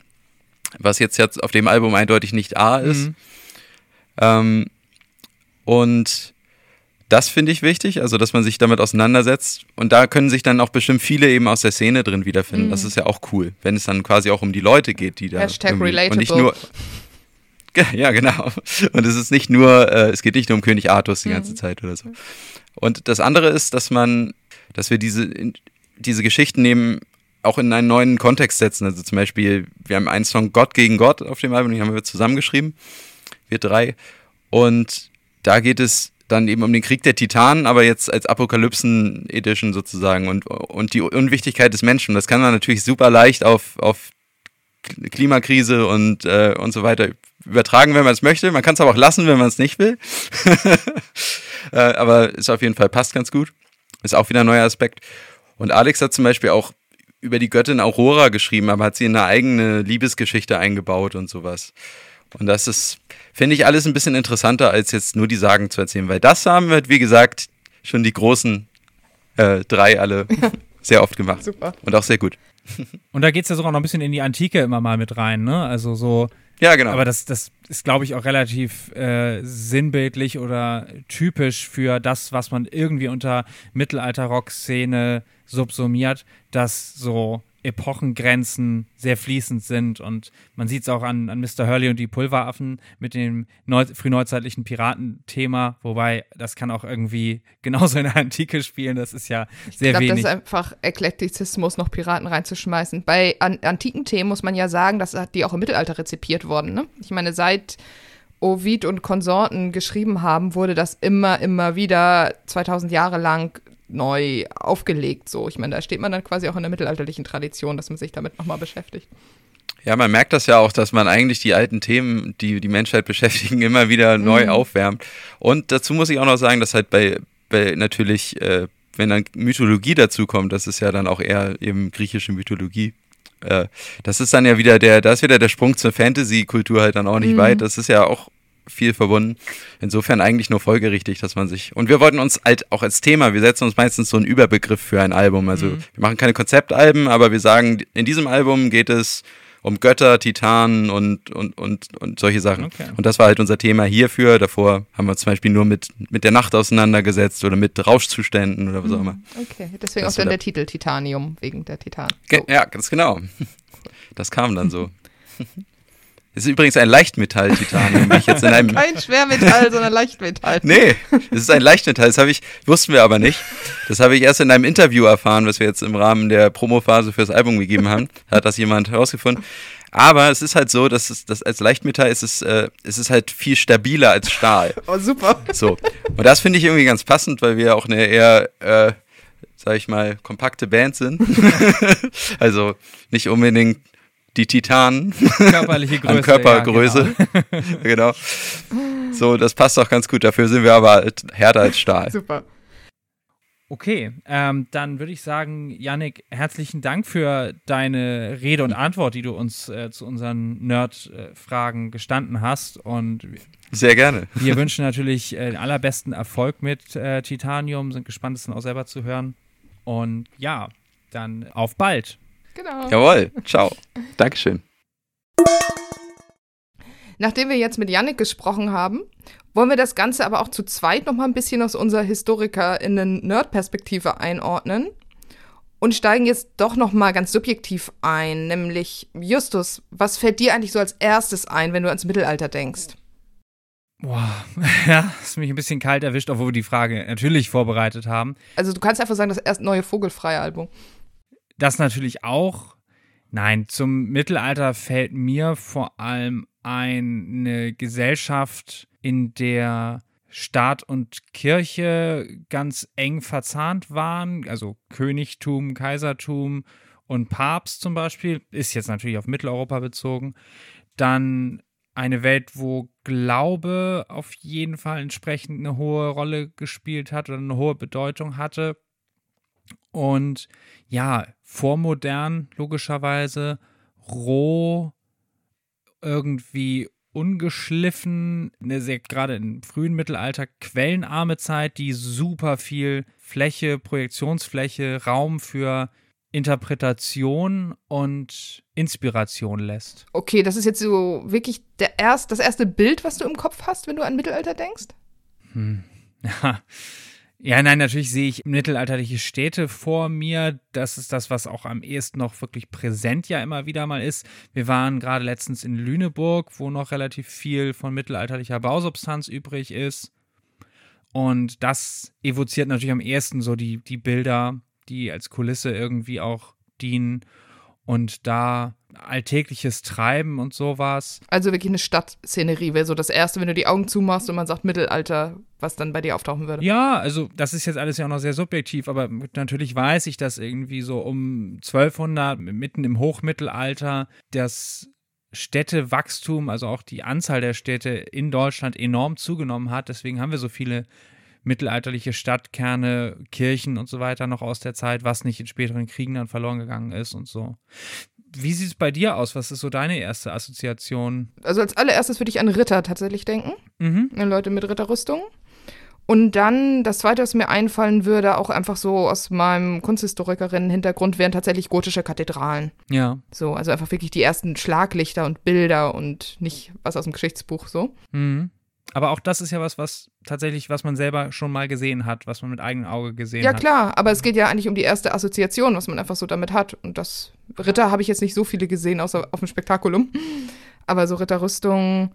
was jetzt, jetzt auf dem Album eindeutig nicht A ist. Mhm. Ähm, und das finde ich wichtig, also dass man sich damit auseinandersetzt. Und da können sich dann auch bestimmt viele eben aus der Szene drin wiederfinden. Mhm. Das ist ja auch cool, wenn es dann quasi auch um die Leute geht, die da. Hashtag relatable. Und nicht nur. Ja, genau. Und es ist nicht nur, äh, es geht nicht nur um König Artus die mhm. ganze Zeit oder so. Und das andere ist, dass man, dass wir diese, diese Geschichten nehmen, auch in einen neuen Kontext setzen. Also zum Beispiel, wir haben einen Song Gott gegen Gott auf dem Album, den haben wir zusammengeschrieben, wir drei. Und da geht es dann eben um den Krieg der Titanen, aber jetzt als Apokalypsen-Edition sozusagen und, und die Unwichtigkeit des Menschen. Das kann man natürlich super leicht auf, auf Klimakrise und, äh, und so weiter übertragen, wenn man es möchte. Man kann es aber auch lassen, wenn man es nicht will. äh, aber ist auf jeden Fall passt ganz gut. Ist auch wieder ein neuer Aspekt. Und Alex hat zum Beispiel auch über die Göttin Aurora geschrieben, aber hat sie in eine eigene Liebesgeschichte eingebaut und sowas. Und das ist, finde ich, alles ein bisschen interessanter, als jetzt nur die Sagen zu erzählen, weil das haben wir, wie gesagt, schon die großen äh, drei alle sehr oft gemacht. Super. Und auch sehr gut. Und da geht es ja sogar noch ein bisschen in die Antike immer mal mit rein, ne? Also so. Ja, genau. Aber das, das ist, glaube ich, auch relativ äh, sinnbildlich oder typisch für das, was man irgendwie unter Mittelalter-Rock-Szene subsumiert, dass so Epochengrenzen sehr fließend sind. Und man sieht es auch an, an Mr. Hurley und die Pulveraffen mit dem neu, frühneuzeitlichen Piratenthema, wobei das kann auch irgendwie genauso in der Antike spielen. Das ist ja sehr ich glaub, wenig. Ich glaube, das ist einfach Eklektizismus, noch Piraten reinzuschmeißen. Bei an, antiken Themen muss man ja sagen, dass die auch im Mittelalter rezipiert wurden. Ne? Ich meine, seit Ovid und Konsorten geschrieben haben, wurde das immer, immer wieder 2000 Jahre lang neu aufgelegt. So, ich meine, da steht man dann quasi auch in der mittelalterlichen Tradition, dass man sich damit nochmal beschäftigt. Ja, man merkt das ja auch, dass man eigentlich die alten Themen, die die Menschheit beschäftigen, immer wieder neu mhm. aufwärmt. Und dazu muss ich auch noch sagen, dass halt bei, bei natürlich, äh, wenn dann Mythologie dazu kommt, das ist ja dann auch eher eben griechische Mythologie. Äh, das ist dann ja wieder der, da ist wieder der Sprung zur Fantasy-Kultur halt dann auch nicht mhm. weit. Das ist ja auch viel verbunden. Insofern eigentlich nur folgerichtig, dass man sich. Und wir wollten uns halt auch als Thema, wir setzen uns meistens so einen Überbegriff für ein Album. Also mhm. wir machen keine Konzeptalben, aber wir sagen, in diesem Album geht es um Götter, Titanen und, und, und, und solche Sachen. Okay. Und das war halt unser Thema hierfür. Davor haben wir zum Beispiel nur mit, mit der Nacht auseinandergesetzt oder mit Rauschzuständen oder was auch mhm. immer. Okay, deswegen das auch dann der Titel Titanium, wegen der Titan. So. Ja, ganz genau. Das kam dann so. Es ist übrigens ein Leichtmetall-Titanium. Kein Schwermetall, sondern Leichtmetall. nee, es ist ein Leichtmetall. Das ich, wussten wir aber nicht. Das habe ich erst in einem Interview erfahren, was wir jetzt im Rahmen der Promophase fürs Album gegeben haben. Hat das jemand herausgefunden. Aber es ist halt so, dass es dass als Leichtmetall ist es, äh, es ist halt viel stabiler als Stahl. Oh, super. So. Und das finde ich irgendwie ganz passend, weil wir auch eine eher äh, sag ich mal, kompakte Band sind. also nicht unbedingt die Titanen Körperliche Größe. an Körpergröße. Ja, genau. So, das passt auch ganz gut. Dafür sind wir aber halt härter als Stahl. Super. Okay, ähm, dann würde ich sagen, Yannick, herzlichen Dank für deine Rede und Antwort, die du uns äh, zu unseren Nerd-Fragen gestanden hast. Und Sehr gerne. wir wünschen natürlich äh, den allerbesten Erfolg mit äh, Titanium, sind gespannt, es dann auch selber zu hören. Und ja, dann auf bald. Genau. Jawohl. Ciao. Dankeschön. Nachdem wir jetzt mit Yannick gesprochen haben, wollen wir das Ganze aber auch zu zweit noch mal ein bisschen aus unserer HistorikerInnen-Nerd-Perspektive einordnen und steigen jetzt doch noch mal ganz subjektiv ein, nämlich Justus, was fällt dir eigentlich so als erstes ein, wenn du ans Mittelalter denkst? Boah, ja, ist mich ein bisschen kalt erwischt, obwohl wir die Frage natürlich vorbereitet haben. Also du kannst einfach sagen, das erst neue vogelfreie Album. Das natürlich auch. Nein, zum Mittelalter fällt mir vor allem eine Gesellschaft, in der Staat und Kirche ganz eng verzahnt waren, also Königtum, Kaisertum und Papst zum Beispiel, ist jetzt natürlich auf Mitteleuropa bezogen. Dann eine Welt, wo Glaube auf jeden Fall entsprechend eine hohe Rolle gespielt hat oder eine hohe Bedeutung hatte. Und ja, vormodern logischerweise, roh, irgendwie ungeschliffen, eine sehr gerade im frühen Mittelalter quellenarme Zeit, die super viel Fläche, Projektionsfläche, Raum für Interpretation und Inspiration lässt. Okay, das ist jetzt so wirklich der erst, das erste Bild, was du im Kopf hast, wenn du an Mittelalter denkst? Hm. Ja. Ja, nein, natürlich sehe ich mittelalterliche Städte vor mir. Das ist das, was auch am ehesten noch wirklich präsent ja immer wieder mal ist. Wir waren gerade letztens in Lüneburg, wo noch relativ viel von mittelalterlicher Bausubstanz übrig ist. Und das evoziert natürlich am ehesten so die, die Bilder, die als Kulisse irgendwie auch dienen. Und da alltägliches Treiben und sowas. Also wirklich eine Stadtszenerie wäre so das Erste, wenn du die Augen zumachst und man sagt Mittelalter, was dann bei dir auftauchen würde. Ja, also das ist jetzt alles ja auch noch sehr subjektiv, aber natürlich weiß ich, dass irgendwie so um 1200, mitten im Hochmittelalter, das Städtewachstum, also auch die Anzahl der Städte in Deutschland enorm zugenommen hat. Deswegen haben wir so viele mittelalterliche Stadtkerne, Kirchen und so weiter noch aus der Zeit, was nicht in späteren Kriegen dann verloren gegangen ist und so. Wie sieht es bei dir aus? Was ist so deine erste Assoziation? Also als allererstes würde ich an Ritter tatsächlich denken. Mhm. An Leute mit Ritterrüstung. Und dann, das zweite, was mir einfallen würde, auch einfach so aus meinem Kunsthistorikerinnen-Hintergrund, wären tatsächlich gotische Kathedralen. Ja. So, also einfach wirklich die ersten Schlaglichter und Bilder und nicht was aus dem Geschichtsbuch so. Mhm. Aber auch das ist ja was, was tatsächlich, was man selber schon mal gesehen hat, was man mit eigenem Auge gesehen Ja, hat. klar, aber es geht ja eigentlich um die erste Assoziation, was man einfach so damit hat. Und das Ritter habe ich jetzt nicht so viele gesehen, außer auf dem Spektakulum. Aber so Ritterrüstung,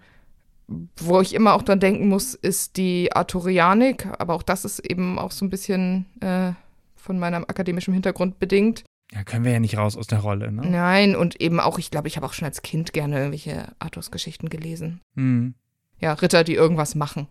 wo ich immer auch dran denken muss, ist die Arthurianik. Aber auch das ist eben auch so ein bisschen äh, von meinem akademischen Hintergrund bedingt. Ja, können wir ja nicht raus aus der Rolle, ne? Nein, und eben auch, ich glaube, ich habe auch schon als Kind gerne irgendwelche Arthurs-Geschichten gelesen. Mhm. Ja, Ritter, die irgendwas machen.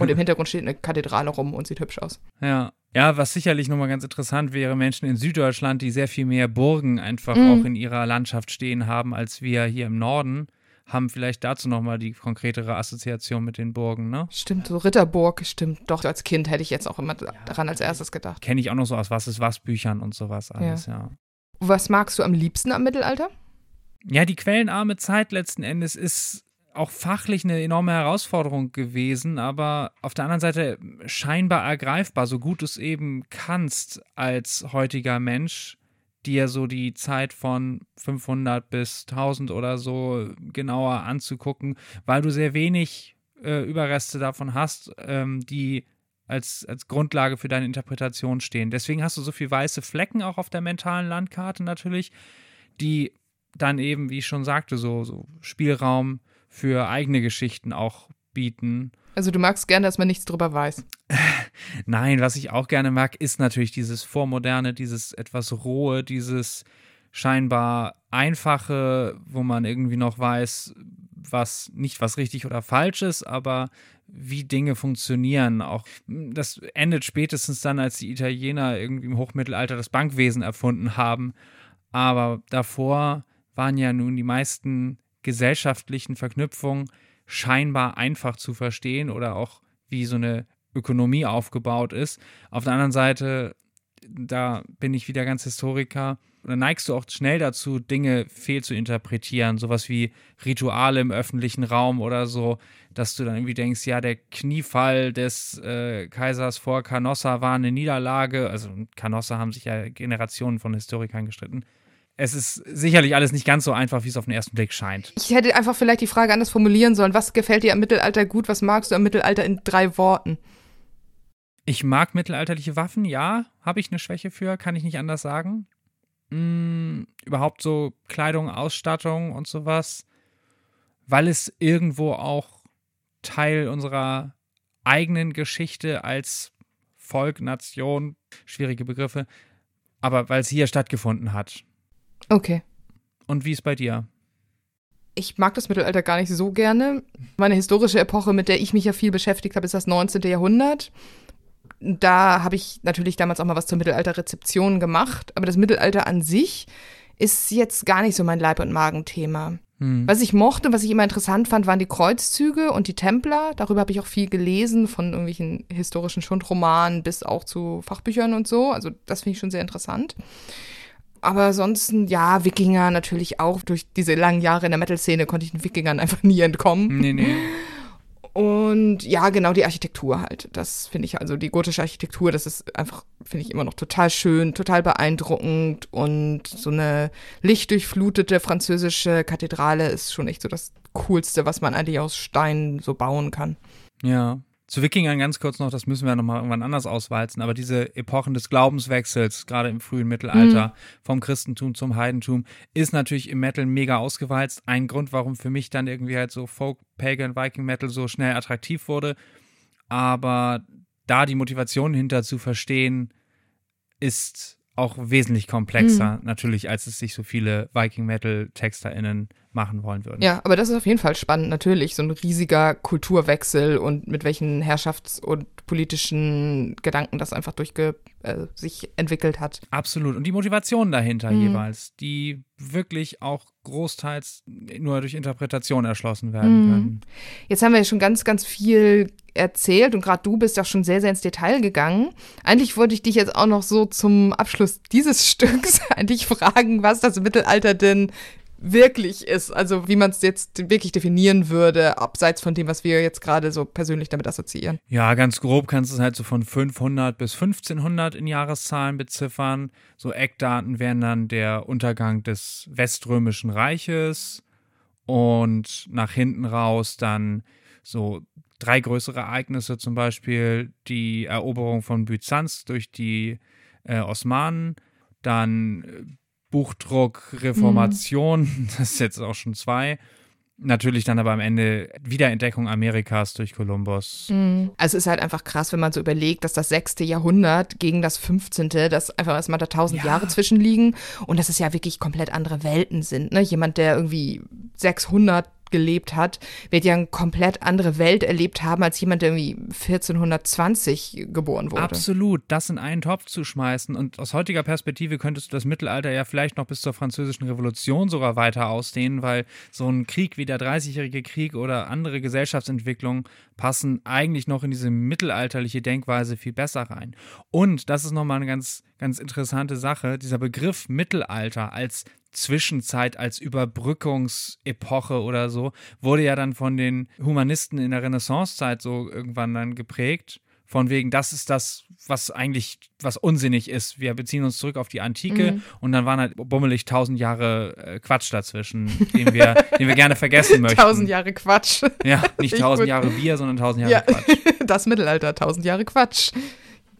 Und im Hintergrund steht eine Kathedrale rum und sieht hübsch aus. Ja. Ja, was sicherlich nochmal ganz interessant wäre, Menschen in Süddeutschland, die sehr viel mehr Burgen einfach Mhm. auch in ihrer Landschaft stehen haben, als wir hier im Norden, haben vielleicht dazu nochmal die konkretere Assoziation mit den Burgen, ne? Stimmt, so Ritterburg, stimmt. Doch, als Kind hätte ich jetzt auch immer daran als erstes gedacht. Kenne ich auch noch so aus Was ist was Büchern und sowas alles, ja. Was magst du am liebsten am Mittelalter? Ja, die quellenarme Zeit letzten Endes ist auch fachlich eine enorme Herausforderung gewesen, aber auf der anderen Seite scheinbar ergreifbar, so gut du es eben kannst als heutiger Mensch, dir so die Zeit von 500 bis 1000 oder so genauer anzugucken, weil du sehr wenig äh, Überreste davon hast, ähm, die als, als Grundlage für deine Interpretation stehen. Deswegen hast du so viel weiße Flecken auch auf der mentalen Landkarte natürlich, die dann eben, wie ich schon sagte, so, so Spielraum für eigene Geschichten auch bieten. Also du magst gerne, dass man nichts drüber weiß. Nein, was ich auch gerne mag, ist natürlich dieses Vormoderne, dieses etwas Rohe, dieses scheinbar Einfache, wo man irgendwie noch weiß, was nicht was richtig oder falsch ist, aber wie Dinge funktionieren. Auch das endet spätestens dann, als die Italiener irgendwie im Hochmittelalter das Bankwesen erfunden haben. Aber davor waren ja nun die meisten gesellschaftlichen Verknüpfungen scheinbar einfach zu verstehen oder auch wie so eine Ökonomie aufgebaut ist. Auf der anderen Seite, da bin ich wieder ganz Historiker, da neigst du auch schnell dazu, Dinge fehl zu interpretieren, sowas wie Rituale im öffentlichen Raum oder so, dass du dann irgendwie denkst, ja, der Kniefall des äh, Kaisers vor Canossa war eine Niederlage. Also Canossa haben sich ja Generationen von Historikern gestritten es ist sicherlich alles nicht ganz so einfach, wie es auf den ersten Blick scheint. Ich hätte einfach vielleicht die Frage anders formulieren sollen. Was gefällt dir am Mittelalter gut? Was magst du am Mittelalter in drei Worten? Ich mag mittelalterliche Waffen, ja. Habe ich eine Schwäche für, kann ich nicht anders sagen. Hm, überhaupt so Kleidung, Ausstattung und sowas. Weil es irgendwo auch Teil unserer eigenen Geschichte als Volk, Nation, schwierige Begriffe, aber weil es hier stattgefunden hat. Okay. Und wie ist bei dir? Ich mag das Mittelalter gar nicht so gerne. Meine historische Epoche, mit der ich mich ja viel beschäftigt habe, ist das 19. Jahrhundert. Da habe ich natürlich damals auch mal was zur Mittelalterrezeption gemacht, aber das Mittelalter an sich ist jetzt gar nicht so mein Leib- und Magenthema. Hm. Was ich mochte, was ich immer interessant fand, waren die Kreuzzüge und die Templer. Darüber habe ich auch viel gelesen, von irgendwelchen historischen Schundromanen bis auch zu Fachbüchern und so. Also das finde ich schon sehr interessant. Aber ansonsten, ja, Wikinger natürlich auch. Durch diese langen Jahre in der Metal-Szene konnte ich den Wikingern einfach nie entkommen. Nee, nee. Und ja, genau die Architektur halt. Das finde ich, also die gotische Architektur, das ist einfach, finde ich immer noch total schön, total beeindruckend. Und so eine lichtdurchflutete französische Kathedrale ist schon echt so das Coolste, was man eigentlich aus Stein so bauen kann. Ja, zu Wikingern ganz kurz noch, das müssen wir nochmal irgendwann anders auswalzen, aber diese Epochen des Glaubenswechsels, gerade im frühen Mittelalter, mhm. vom Christentum zum Heidentum, ist natürlich im Metal mega ausgewalzt. Ein Grund, warum für mich dann irgendwie halt so Folk, Pagan, Viking Metal so schnell attraktiv wurde. Aber da die Motivation hinter zu verstehen, ist auch wesentlich komplexer, mhm. natürlich, als es sich so viele Viking-Metal-TexterInnen machen wollen würden. Ja, aber das ist auf jeden Fall spannend, natürlich. So ein riesiger Kulturwechsel und mit welchen Herrschafts- und politischen Gedanken das einfach durch äh, sich entwickelt hat. Absolut. Und die Motivation dahinter mhm. jeweils, die wirklich auch großteils nur durch Interpretation erschlossen werden mhm. können. Jetzt haben wir ja schon ganz, ganz viel erzählt und gerade du bist auch schon sehr, sehr ins Detail gegangen. Eigentlich wollte ich dich jetzt auch noch so zum Abschluss dieses Stücks eigentlich fragen, was das Mittelalter denn wirklich ist, also wie man es jetzt wirklich definieren würde, abseits von dem, was wir jetzt gerade so persönlich damit assoziieren. Ja, ganz grob kannst du es halt so von 500 bis 1500 in Jahreszahlen beziffern. So Eckdaten wären dann der Untergang des Weströmischen Reiches und nach hinten raus dann so drei größere Ereignisse, zum Beispiel die Eroberung von Byzanz durch die äh, Osmanen, dann äh, Buchdruck, Reformation, mhm. das ist jetzt auch schon zwei. Natürlich dann aber am Ende Wiederentdeckung Amerikas durch Kolumbus. Mhm. Also es ist halt einfach krass, wenn man so überlegt, dass das sechste Jahrhundert gegen das 15., das einfach erstmal da tausend ja. Jahre zwischenliegen und dass es ja wirklich komplett andere Welten sind. Ne? Jemand, der irgendwie 600 gelebt hat, wird ja eine komplett andere Welt erlebt haben als jemand, der irgendwie 1420 geboren wurde. Absolut, das in einen Topf zu schmeißen. Und aus heutiger Perspektive könntest du das Mittelalter ja vielleicht noch bis zur Französischen Revolution sogar weiter ausdehnen, weil so ein Krieg wie der Dreißigjährige Krieg oder andere Gesellschaftsentwicklungen passen eigentlich noch in diese mittelalterliche Denkweise viel besser rein. Und das ist nochmal eine ganz, ganz interessante Sache, dieser Begriff Mittelalter als Zwischenzeit als Überbrückungsepoche oder so, wurde ja dann von den Humanisten in der Renaissancezeit so irgendwann dann geprägt. Von wegen, das ist das, was eigentlich, was unsinnig ist. Wir beziehen uns zurück auf die Antike mhm. und dann waren halt bummelig tausend Jahre äh, Quatsch dazwischen, den wir, den wir gerne vergessen möchten. Tausend Jahre Quatsch. Ja, nicht tausend Jahre Bier, sondern tausend Jahre ja, Quatsch. Das Mittelalter, tausend Jahre Quatsch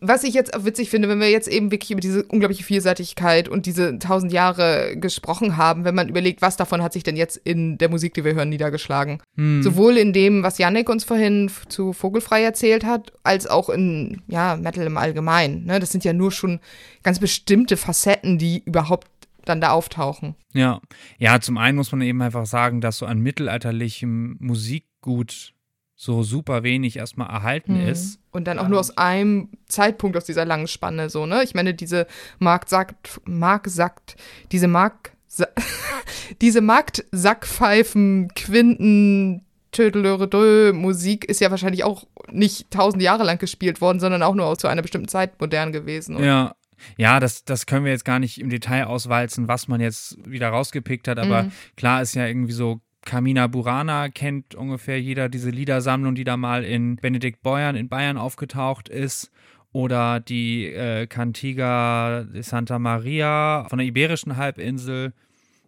was ich jetzt auch witzig finde, wenn wir jetzt eben wirklich über diese unglaubliche Vielseitigkeit und diese tausend Jahre gesprochen haben, wenn man überlegt, was davon hat sich denn jetzt in der Musik, die wir hören, niedergeschlagen. Hm. Sowohl in dem, was Yannick uns vorhin zu Vogelfrei erzählt hat, als auch in, ja, Metal im Allgemeinen. Ne? Das sind ja nur schon ganz bestimmte Facetten, die überhaupt dann da auftauchen. Ja. Ja, zum einen muss man eben einfach sagen, dass so an mittelalterlichem Musikgut so super wenig erstmal erhalten Mhm. ist. Und dann auch nur aus einem Zeitpunkt aus dieser langen Spanne so, ne? Ich meine, diese Markt sagt, Mark sagt, diese Mark, diese Marktsackpfeifen, Quinten, Tödelöredö, Musik ist ja wahrscheinlich auch nicht tausend Jahre lang gespielt worden, sondern auch nur zu einer bestimmten Zeit modern gewesen. Und Ja. Ja, das, das können wir jetzt gar nicht im Detail auswalzen, was man jetzt wieder rausgepickt hat, aber Mhm. klar ist ja irgendwie so, Camina Burana kennt ungefähr jeder diese Liedersammlung, die da mal in Benedikt Beuern in Bayern aufgetaucht ist. Oder die äh, Cantiga de Santa Maria von der Iberischen Halbinsel.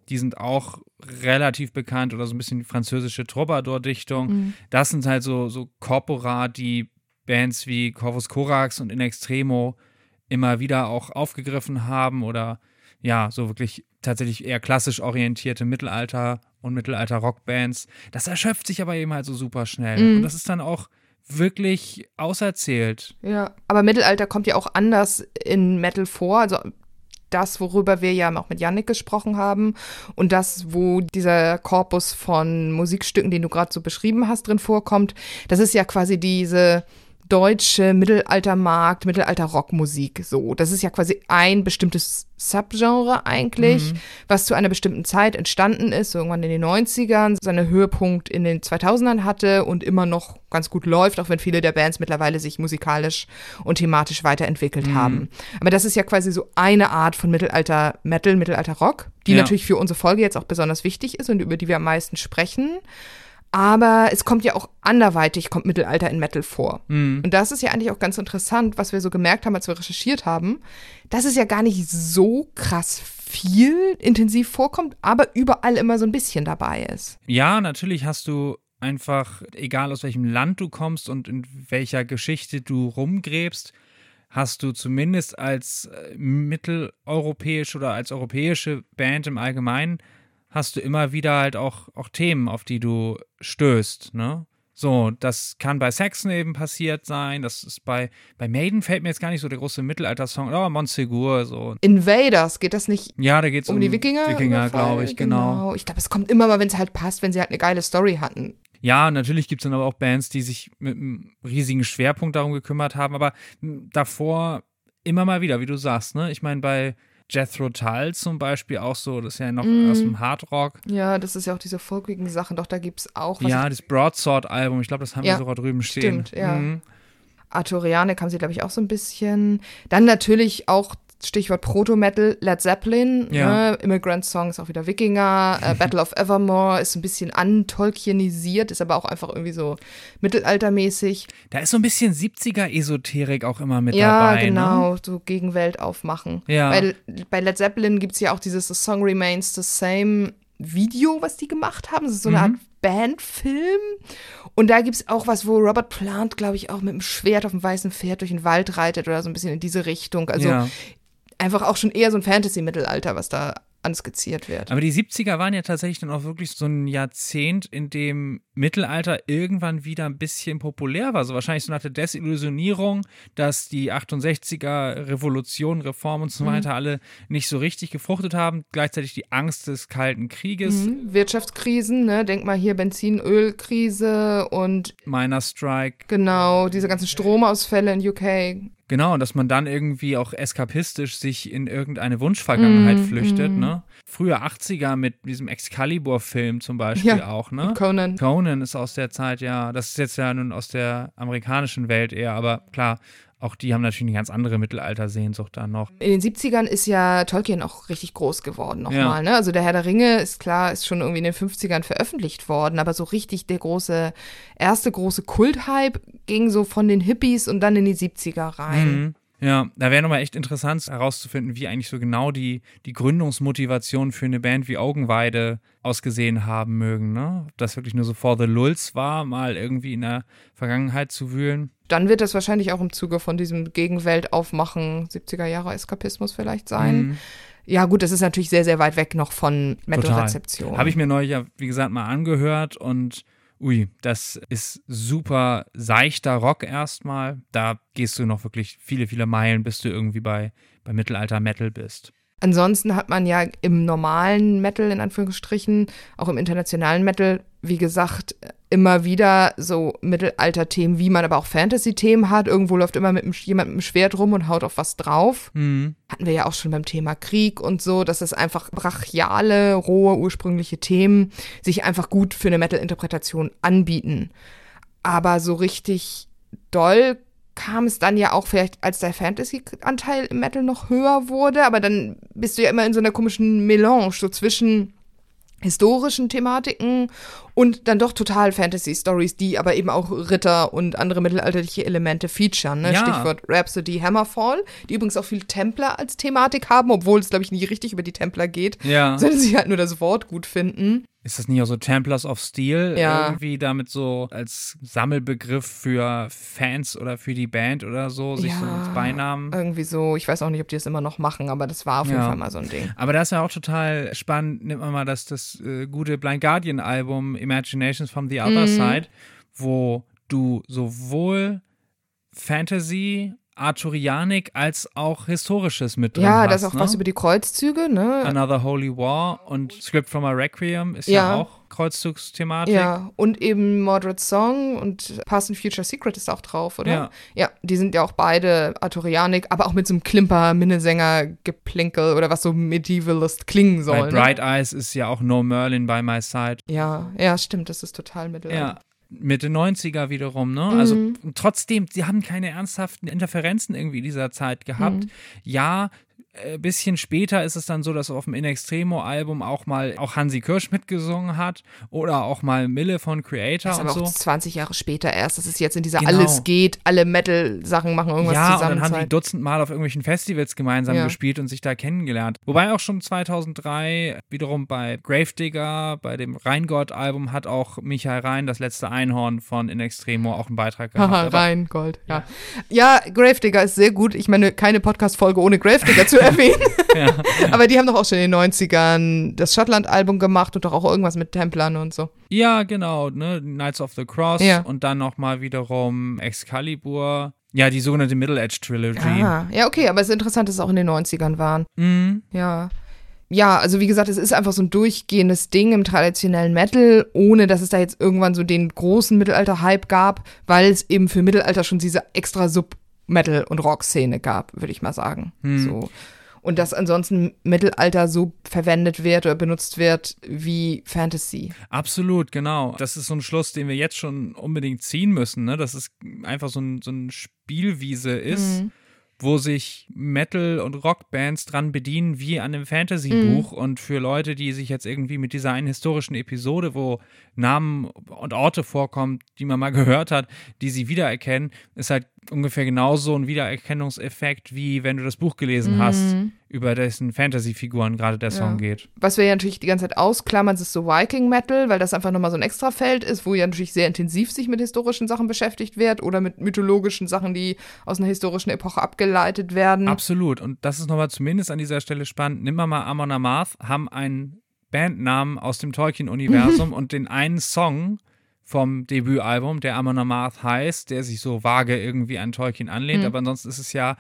Die sind auch relativ bekannt oder so ein bisschen die französische Troubadour-Dichtung. Mhm. Das sind halt so, so Corpora, die Bands wie Corvus Corax und In Extremo immer wieder auch aufgegriffen haben oder ja, so wirklich tatsächlich eher klassisch orientierte Mittelalter- und Mittelalter-Rockbands. Das erschöpft sich aber eben halt so super schnell. Mhm. Und das ist dann auch wirklich auserzählt. Ja, aber Mittelalter kommt ja auch anders in Metal vor. Also das, worüber wir ja auch mit Yannick gesprochen haben und das, wo dieser Korpus von Musikstücken, den du gerade so beschrieben hast, drin vorkommt, das ist ja quasi diese deutsche Mittelaltermarkt, Mittelalter-Rockmusik. So, das ist ja quasi ein bestimmtes Subgenre eigentlich, was zu einer bestimmten Zeit entstanden ist, so irgendwann in den 90ern, seinen Höhepunkt in den 2000ern hatte und immer noch ganz gut läuft, auch wenn viele der Bands mittlerweile sich musikalisch und thematisch weiterentwickelt haben. Aber das ist ja quasi so eine Art von Mittelalter-Metal, Mittelalter-Rock, die Ja. natürlich für unsere Folge jetzt auch besonders wichtig ist und über die wir am meisten sprechen. Aber es kommt ja auch anderweitig, kommt Mittelalter in Metal vor. Und das ist ja eigentlich auch ganz interessant, was wir so gemerkt haben, als wir recherchiert haben, dass es ja gar nicht so krass viel intensiv vorkommt, aber überall immer so ein bisschen dabei ist. Ja, natürlich hast du einfach, egal aus welchem Land du kommst und in welcher Geschichte du rumgräbst, hast du zumindest als äh, mitteleuropäische oder als europäische Band im Allgemeinen, hast du immer wieder halt auch, auch Themen, auf die du stößt, ne? So, das kann bei Saxon eben passiert sein, das ist bei, bei Maiden fällt mir jetzt gar nicht so der große Mittelalter-Song, oh, Montsegur, so. Invaders, geht das nicht Ja, da geht's um, die Wikinger? Wikinger, glaube ich, genau. Ich glaube, es kommt immer mal, wenn es halt passt, wenn sie halt eine geile Story hatten. Ja, natürlich gibt es dann aber auch Bands, die sich mit einem riesigen Schwerpunkt darum gekümmert haben, aber m, davor immer mal wieder, wie du sagst, ne? Ich meine, bei Jethro Tull zum Beispiel auch so, das ist ja noch Mm. aus dem Hardrock. Ja, das ist ja auch diese folkigen Sachen, doch da gibt es auch was. Ja, das Broadsword-Album, ich glaube, das haben Ja, wir sogar drüben stehen. stimmt, ja. Mhm. Arthurianik haben sie, glaube ich, auch so ein bisschen. Dann natürlich auch Stichwort Proto-Metal, Led Zeppelin, Ja. ne? Immigrant Song ist auch wieder Wikinger, äh, Battle of Evermore ist ein bisschen antolkienisiert, ist aber auch einfach irgendwie so mittelaltermäßig. Da ist so ein bisschen 70er-Esoterik auch immer mit ja, dabei. Ne? genau, so Gegenwelt aufmachen. Ja. Bei, bei Led Zeppelin gibt es ja auch dieses The Song Remains the Same Video, was die gemacht haben. Das ist so eine Mhm. Art Bandfilm. Und da gibt es auch was, wo Robert Plant, glaube ich, auch mit dem Schwert auf dem weißen Pferd durch den Wald reitet oder so ein bisschen in diese Richtung. Also ja. Einfach auch schon eher so ein Fantasy-Mittelalter, was da anskizziert wird. Aber die 70er waren ja tatsächlich dann auch wirklich so ein Jahrzehnt, in dem Mittelalter irgendwann wieder ein bisschen populär war. So wahrscheinlich so nach der Desillusionierung, dass die 68er Revolution, Reform und so weiter alle nicht so richtig gefruchtet haben. Gleichzeitig die Angst des Kalten Krieges, Mhm. Wirtschaftskrisen, ne? Denk mal hier Benzin, Ölkrise und Miner Strike. genau diese ganzen Stromausfälle in UK. Genau, und dass man dann irgendwie auch eskapistisch sich in irgendeine Wunschvergangenheit Mm, flüchtet, mm. ne? Früher 80er mit diesem Excalibur-Film zum Beispiel Ja, auch, ne? Conan. Conan ist aus der Zeit, ja. Das ist jetzt ja nun aus der amerikanischen Welt eher, aber klar, auch die haben natürlich eine ganz andere Mittelaltersehnsucht dann noch. In den 70ern ist ja Tolkien auch richtig groß geworden nochmal. Ja. Ne? Also der Herr der Ringe ist klar, ist schon irgendwie in den 50ern veröffentlicht worden, aber so richtig der große, erste große Kulthype ging so von den Hippies und dann in die 70er rein. Mhm. Ja, da wäre nochmal echt interessant herauszufinden, wie eigentlich so genau die, die Gründungsmotivation für eine Band wie Augenweide ausgesehen haben mögen. Ne? Ob das wirklich nur so for the lulz war, mal irgendwie in der Vergangenheit zu wühlen. Dann wird das wahrscheinlich auch im Zuge von diesem Gegenweltaufmachen 70er Jahre Eskapismus vielleicht sein. Mhm. Ja, gut, das ist natürlich sehr, sehr weit weg noch von. Metal-Rezeption. Habe ich mir neulich ja, wie gesagt, mal angehört und ui, das ist super seichter Rock erstmal. Da gehst du noch wirklich viele, viele Meilen, bis du irgendwie bei, bei Mittelalter-Metal bist. Ansonsten hat man ja im normalen Metal, in Anführungsstrichen, auch im internationalen Metal, wie gesagt, immer wieder so Mittelalter-Themen, wie man aber auch Fantasy-Themen hat. Irgendwo läuft immer mit jemand mit dem Schwert rum und haut auf was drauf. Mhm. Hatten wir ja auch schon beim Thema Krieg und so, dass es einfach brachiale, rohe, ursprüngliche Themen sich einfach gut für eine Metal-Interpretation anbieten. Aber so richtig doll kam es dann ja auch vielleicht, als der Fantasy-Anteil im Metal noch höher wurde, aber dann bist du ja immer in so einer komischen Melange, so zwischen historischen Thematiken und dann doch total Fantasy-Stories, die aber eben auch Ritter und andere mittelalterliche Elemente featuren. Ne? Ja. Stichwort Rhapsody Hammerfall, die übrigens auch viel Templer als Thematik haben, obwohl es, glaube ich, nie richtig über die Templer geht, Ja. sondern sie halt nur das Wort gut finden. Ist das nicht auch so Templars of Steel? Ja. Irgendwie damit so als Sammelbegriff für Fans oder für die Band oder so, sich so als Beinamen. Irgendwie so, ich weiß auch nicht, ob die das immer noch machen, aber das war auf jeden Ja. Fall mal so ein Ding. Aber das ist ja auch total spannend. Nimmt man mal das, das äh, gute Blind Guardian Album Imaginations from the Other Mhm. Side, wo du sowohl Fantasy, Arthurianik als auch Historisches mit drin Ja, da ist auch ne? was über die Kreuzzüge, ne? Another Holy War und Script from a Requiem ist ja, Ja. auch Kreuzzugsthematik. Ja, und eben Mordred Song und Past and Future Secret ist auch drauf, oder? Ja. Ja, die sind ja auch beide Arthurianik, aber auch mit so einem Klimper, Minnesänger, Geplinkel oder was so Medievalist klingen soll. Bei ne? Bright Eyes ist ja auch No Merlin by my side. Ja, ja, stimmt, das ist total mittelalter. Ja. Mitte 90er wiederum, ne? Mhm. Also trotzdem, sie haben keine ernsthaften Interferenzen irgendwie dieser Zeit gehabt. Mhm. Ja, äh, bisschen später ist es dann so, dass auf dem In Extremo-Album auch mal auch Hansi Kirsch mitgesungen hat oder auch mal Mille von Creator Das ist und aber auch so. 20 Jahre später erst. Das ist jetzt in dieser Genau. Alles geht, alle Metal-Sachen machen irgendwas Ja, und zusammen. dann haben die. Dutzendmal auf irgendwelchen Festivals gemeinsam Ja. gespielt und sich da kennengelernt. Wobei auch schon 2003 wiederum bei Gravedigger, bei dem Rheingott-Album, hat auch Michael Rhein, das letzte Einhorn von In Extremo, auch einen Beitrag gehabt. Haha, Aber- rein, Gold. Ja, ja Gravedigger ist sehr gut. Ich meine, keine Podcast-Folge ohne Gravedigger zu erwähnen. Aber die haben doch auch schon in den 90ern das Schottland-Album gemacht und doch auch irgendwas mit Templern und so. Ja, genau, ne? Knights of the Cross Ja. und dann nochmal wiederum Excalibur. Ja, die sogenannte Middle Edge Trilogy. Ah, ja, okay, aber es ist interessant, dass es auch in den 90ern waren. Mhm. Ja. Ja, also wie gesagt, es ist einfach so ein durchgehendes Ding im traditionellen Metal, ohne dass es da jetzt irgendwann so den großen Mittelalter-Hype gab, weil es eben für Mittelalter schon diese extra Sub-Metal- und Rock-Szene gab, würde ich mal sagen. So. Und dass ansonsten Mittelalter so verwendet wird oder benutzt wird wie Fantasy. Absolut, genau. Das ist so ein Schluss, den wir jetzt schon unbedingt ziehen müssen, ne? Dass es einfach so ein, so ein Spielwiese ist, wo sich Metal- und Rockbands dran bedienen wie an einem Fantasy-Buch. Und für Leute, die sich jetzt irgendwie mit dieser einen historischen Episode, wo Namen und Orte vorkommen, die man mal gehört hat, die sie wiedererkennen, ist halt ungefähr genauso ein Wiedererkennungseffekt, wie wenn du das Buch gelesen hast, über dessen Fantasy-Figuren gerade der Song geht. Was wir ja natürlich die ganze Zeit ausklammern, ist so Viking Metal, weil das einfach nochmal so ein Extrafeld ist, wo ja natürlich sehr intensiv sich mit historischen Sachen beschäftigt wird oder mit mythologischen Sachen, die aus einer historischen Epoche abgeleitet werden. Absolut. Und das ist nochmal zumindest an dieser Stelle spannend. Nimm mal mal Amon Amarth, haben einen Bandnamen aus dem Tolkien-Universum und den einen Song vom Debütalbum, der Amon Amarth heißt, der sich so vage irgendwie an Tolkien anlehnt, aber ansonsten ist es ja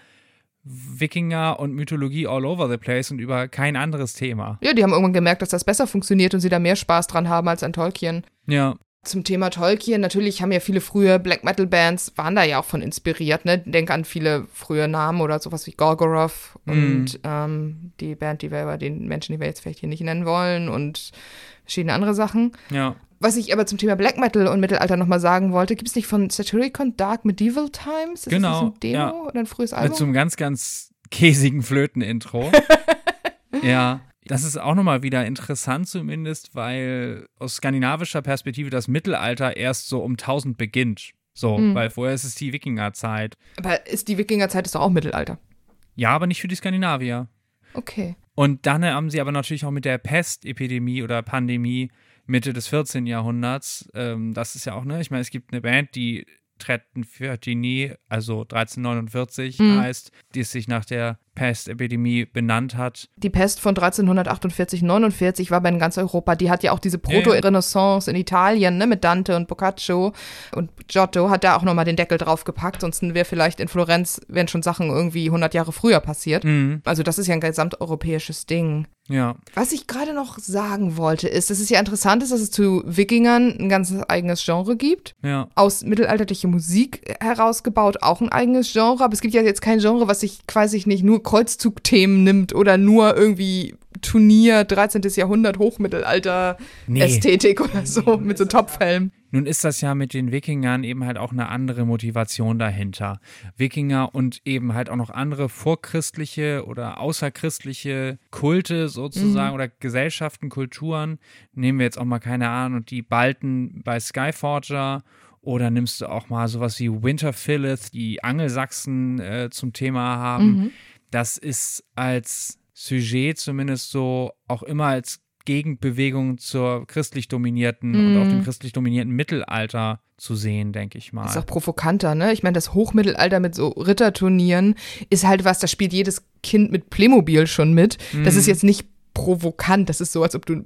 Wikinger und Mythologie all over the place und über kein anderes Thema. ja, die haben irgendwann gemerkt, dass das besser funktioniert und sie da mehr Spaß dran haben als an Tolkien. Ja, Zum Thema Tolkien, natürlich haben ja viele frühe Black Metal Bands, waren da ja auch von inspiriert, ne? Denk an viele frühe Namen oder sowas wie Gorgoroth und ähm, die Band, die wir bei den Menschen, die wir jetzt vielleicht hier nicht nennen wollen und verschiedene andere Sachen. ja. Was ich aber zum Thema Black Metal und Mittelalter nochmal sagen wollte, gibt es nicht von Satyricon Dark Medieval Times? Ist Genau, Das ein Demo ja. oder ein frühes Mit Album? so einem ganz, ganz käsigen Flöten-Intro. ja. Das ist auch nochmal wieder interessant zumindest, weil aus skandinavischer Perspektive das Mittelalter erst so um 1000 beginnt. So, Mhm. weil vorher ist es die Wikingerzeit. aber ist die Wikingerzeit ist doch auch Mittelalter. Ja, aber nicht für die Skandinavier. Okay. Und dann haben sie aber natürlich auch mit der Pestepidemie oder Pandemie Mitte des 14. Jahrhunderts, ähm, das ist ja auch, ne, ich meine, es gibt eine Band, die Trettenfjörtini, also 1349 Mhm. heißt, die es sich nach der Pestepidemie benannt hat. Die Pest von 1348, 49 war bei in ganz Europa. Die hat ja auch diese Proto-Renaissance in Italien, ne, mit Dante und Boccaccio. Und Giotto hat da auch nochmal den Deckel draufgepackt. Sonst wäre vielleicht in Florenz, wären schon Sachen irgendwie 100 Jahre früher passiert. Mhm. Also das ist ja ein gesamteuropäisches Ding. Ja. Was ich gerade noch sagen wollte, ist, dass es ja interessant ist, dass es zu Wikingern ein ganz eigenes Genre gibt. Ja. Aus mittelalterlicher Musik herausgebaut auch ein eigenes Genre. Aber es gibt ja jetzt kein Genre, was sich quasi nicht nur Kreuzzugthemen nimmt oder nur irgendwie Turnier 13. Jahrhundert Hochmittelalter nee. Ästhetik oder so mit so Topfhelm. Nun ist das ja mit den Wikingern eben halt auch eine andere Motivation dahinter. Wikinger und eben halt auch noch andere vorchristliche oder außerchristliche Kulte sozusagen mhm. oder Gesellschaften, Kulturen. Nehmen wir jetzt auch mal keine Ahnung, die Balten bei Skyforger oder nimmst du auch mal sowas wie Winterfilleth, die Angelsachsen äh, zum Thema haben. Mhm. Das ist als Sujet zumindest so auch immer als Gegenbewegung zur christlich dominierten mm. und auch dem mhm. christlich dominierten Mittelalter zu sehen, denke ich mal. Ist auch provokanter, ne? Ich meine, das Hochmittelalter mit so Ritterturnieren ist halt was, da spielt jedes Kind mit Playmobil schon mit. Mm. Das ist mhm. jetzt nicht provokant, das ist so, als ob du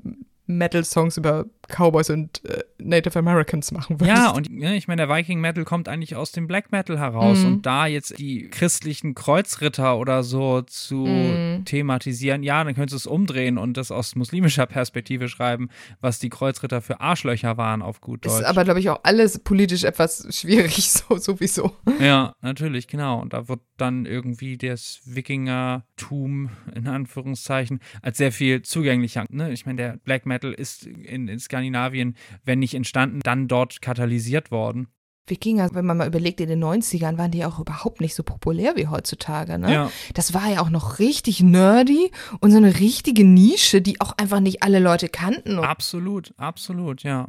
Metal-Songs über Cowboys und äh, Native Americans machen würdest. Ja, und ja, ich meine, der Viking Metal kommt eigentlich aus dem Black Metal heraus mhm. und da jetzt die christlichen Kreuzritter oder so zu mhm. thematisieren, ja, dann könntest du es umdrehen und das aus muslimischer Perspektive schreiben, was die Kreuzritter für Arschlöcher waren auf gut Deutsch. Ist aber, glaube ich, auch alles politisch etwas schwierig, so sowieso. Ja, natürlich, genau. Und da wird dann irgendwie das Wikingertum in Anführungszeichen als sehr viel zugänglicher. Ne? Ich meine, der Black Metal ist in, in Skandinavien, wenn nicht entstanden, dann dort katalysiert worden. Wikinger, wenn man mal überlegt, in den 90ern waren die auch überhaupt nicht so populär wie heutzutage. Ne? Ja. Das war ja auch noch richtig nerdy und so eine richtige Nische, die auch einfach nicht alle Leute kannten. Absolut, absolut, ja.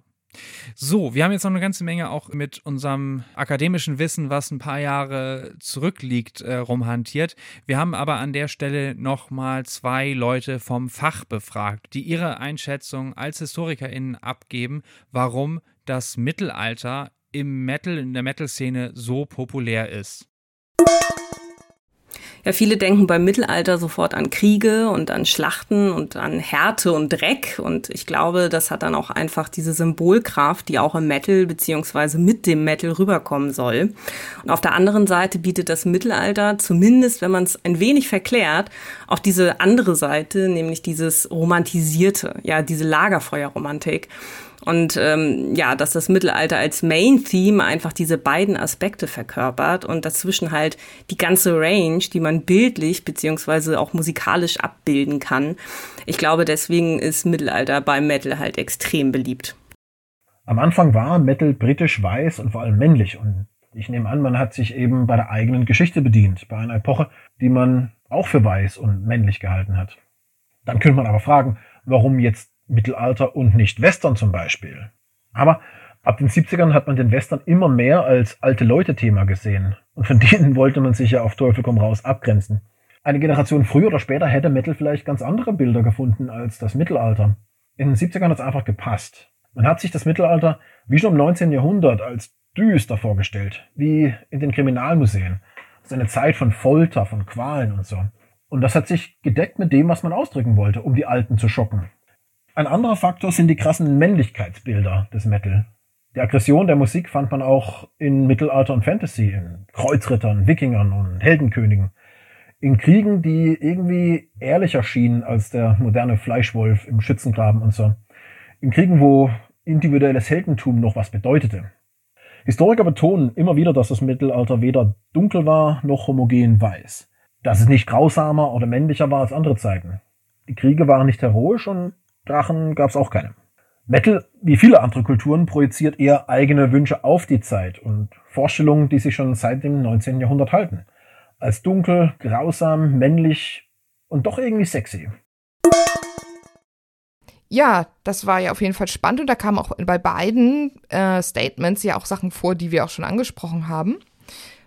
So, wir haben jetzt noch eine ganze Menge auch mit unserem akademischen Wissen, was ein paar Jahre zurückliegt, äh, rumhantiert. Wir haben aber an der Stelle nochmal zwei Leute vom Fach befragt, die ihre Einschätzung als HistorikerInnen abgeben, warum das Mittelalter im Metal, in der Metal-Szene so populär ist. Ja, viele denken beim Mittelalter sofort an Kriege und an Schlachten und an Härte und Dreck. Und ich glaube, das hat dann auch einfach diese Symbolkraft, die auch im Metal beziehungsweise mit dem Metal rüberkommen soll. Und auf der anderen Seite bietet das Mittelalter, zumindest wenn man es ein wenig verklärt, auch diese andere Seite, nämlich dieses Romantisierte, ja, diese Lagerfeuerromantik. Und ähm, ja, dass das Mittelalter als Main-Theme einfach diese beiden Aspekte verkörpert und dazwischen halt die ganze Range, die man bildlich beziehungsweise auch musikalisch abbilden kann. Ich glaube, deswegen ist Mittelalter beim Metal halt extrem beliebt. Am Anfang war Metal britisch weiß und vor allem männlich und ich nehme an, man hat sich eben bei der eigenen Geschichte bedient, bei einer Epoche, die man auch für weiß und männlich gehalten hat. Dann könnte man aber fragen, warum jetzt Mittelalter und nicht Western zum Beispiel. Aber ab den 70ern hat man den Western immer mehr als alte Leute-Thema gesehen. Und von denen wollte man sich ja auf Teufel komm raus abgrenzen. Eine Generation früher oder später hätte Metal vielleicht ganz andere Bilder gefunden als das Mittelalter. In den 70ern hat es einfach gepasst. Man hat sich das Mittelalter wie schon im 19. Jahrhundert als düster vorgestellt, wie in den Kriminalmuseen. Das ist eine Zeit von Folter, von Qualen und so. Und das hat sich gedeckt mit dem, was man ausdrücken wollte, um die Alten zu schocken. Ein anderer Faktor sind die krassen Männlichkeitsbilder des Metal. Die Aggression der Musik fand man auch in Mittelalter und Fantasy, in Kreuzrittern, Wikingern und Heldenkönigen. In Kriegen, die irgendwie ehrlicher schienen als der moderne Fleischwolf im Schützengraben und so. In Kriegen, wo individuelles Heldentum noch was bedeutete. Historiker betonen immer wieder, dass das Mittelalter weder dunkel war noch homogen weiß. Dass es nicht grausamer oder männlicher war als andere Zeiten. Die Kriege waren nicht heroisch und Drachen gab es auch keine. Metal, wie viele andere Kulturen, projiziert eher eigene Wünsche auf die Zeit und Vorstellungen, die sich schon seit dem 19. Jahrhundert halten. Als dunkel, grausam, männlich und doch irgendwie sexy. Ja, das war ja auf jeden Fall spannend und da kamen auch bei beiden äh, Statements ja auch Sachen vor, die wir auch schon angesprochen haben.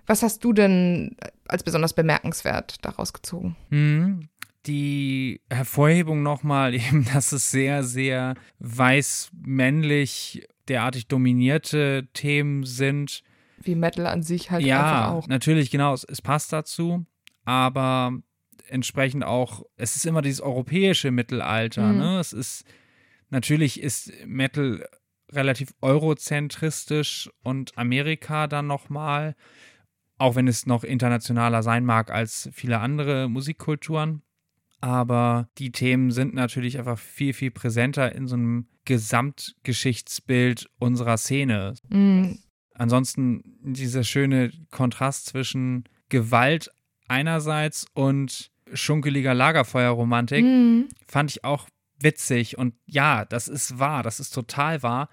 Was hast du denn als besonders bemerkenswert daraus gezogen? Hm, die Hervorhebung nochmal eben, dass es sehr, sehr weiß-männlich derartig dominierte Themen sind. Wie Metal an sich halt ja, einfach auch. natürlich, genau, es, es passt dazu, aber entsprechend auch, es ist immer dieses europäische Mittelalter, Mhm. ne? Es ist, natürlich ist Metal relativ eurozentristisch und Amerika dann nochmal, auch wenn es noch internationaler sein mag als viele andere Musikkulturen. Aber die Themen sind natürlich einfach viel, viel präsenter in so einem Gesamtgeschichtsbild unserer Szene. Mhm. Ansonsten dieser schöne Kontrast zwischen Gewalt einerseits und schunkeliger Lagerfeuerromantik Mhm. fand ich auch witzig. Und ja, das ist wahr, das ist total wahr.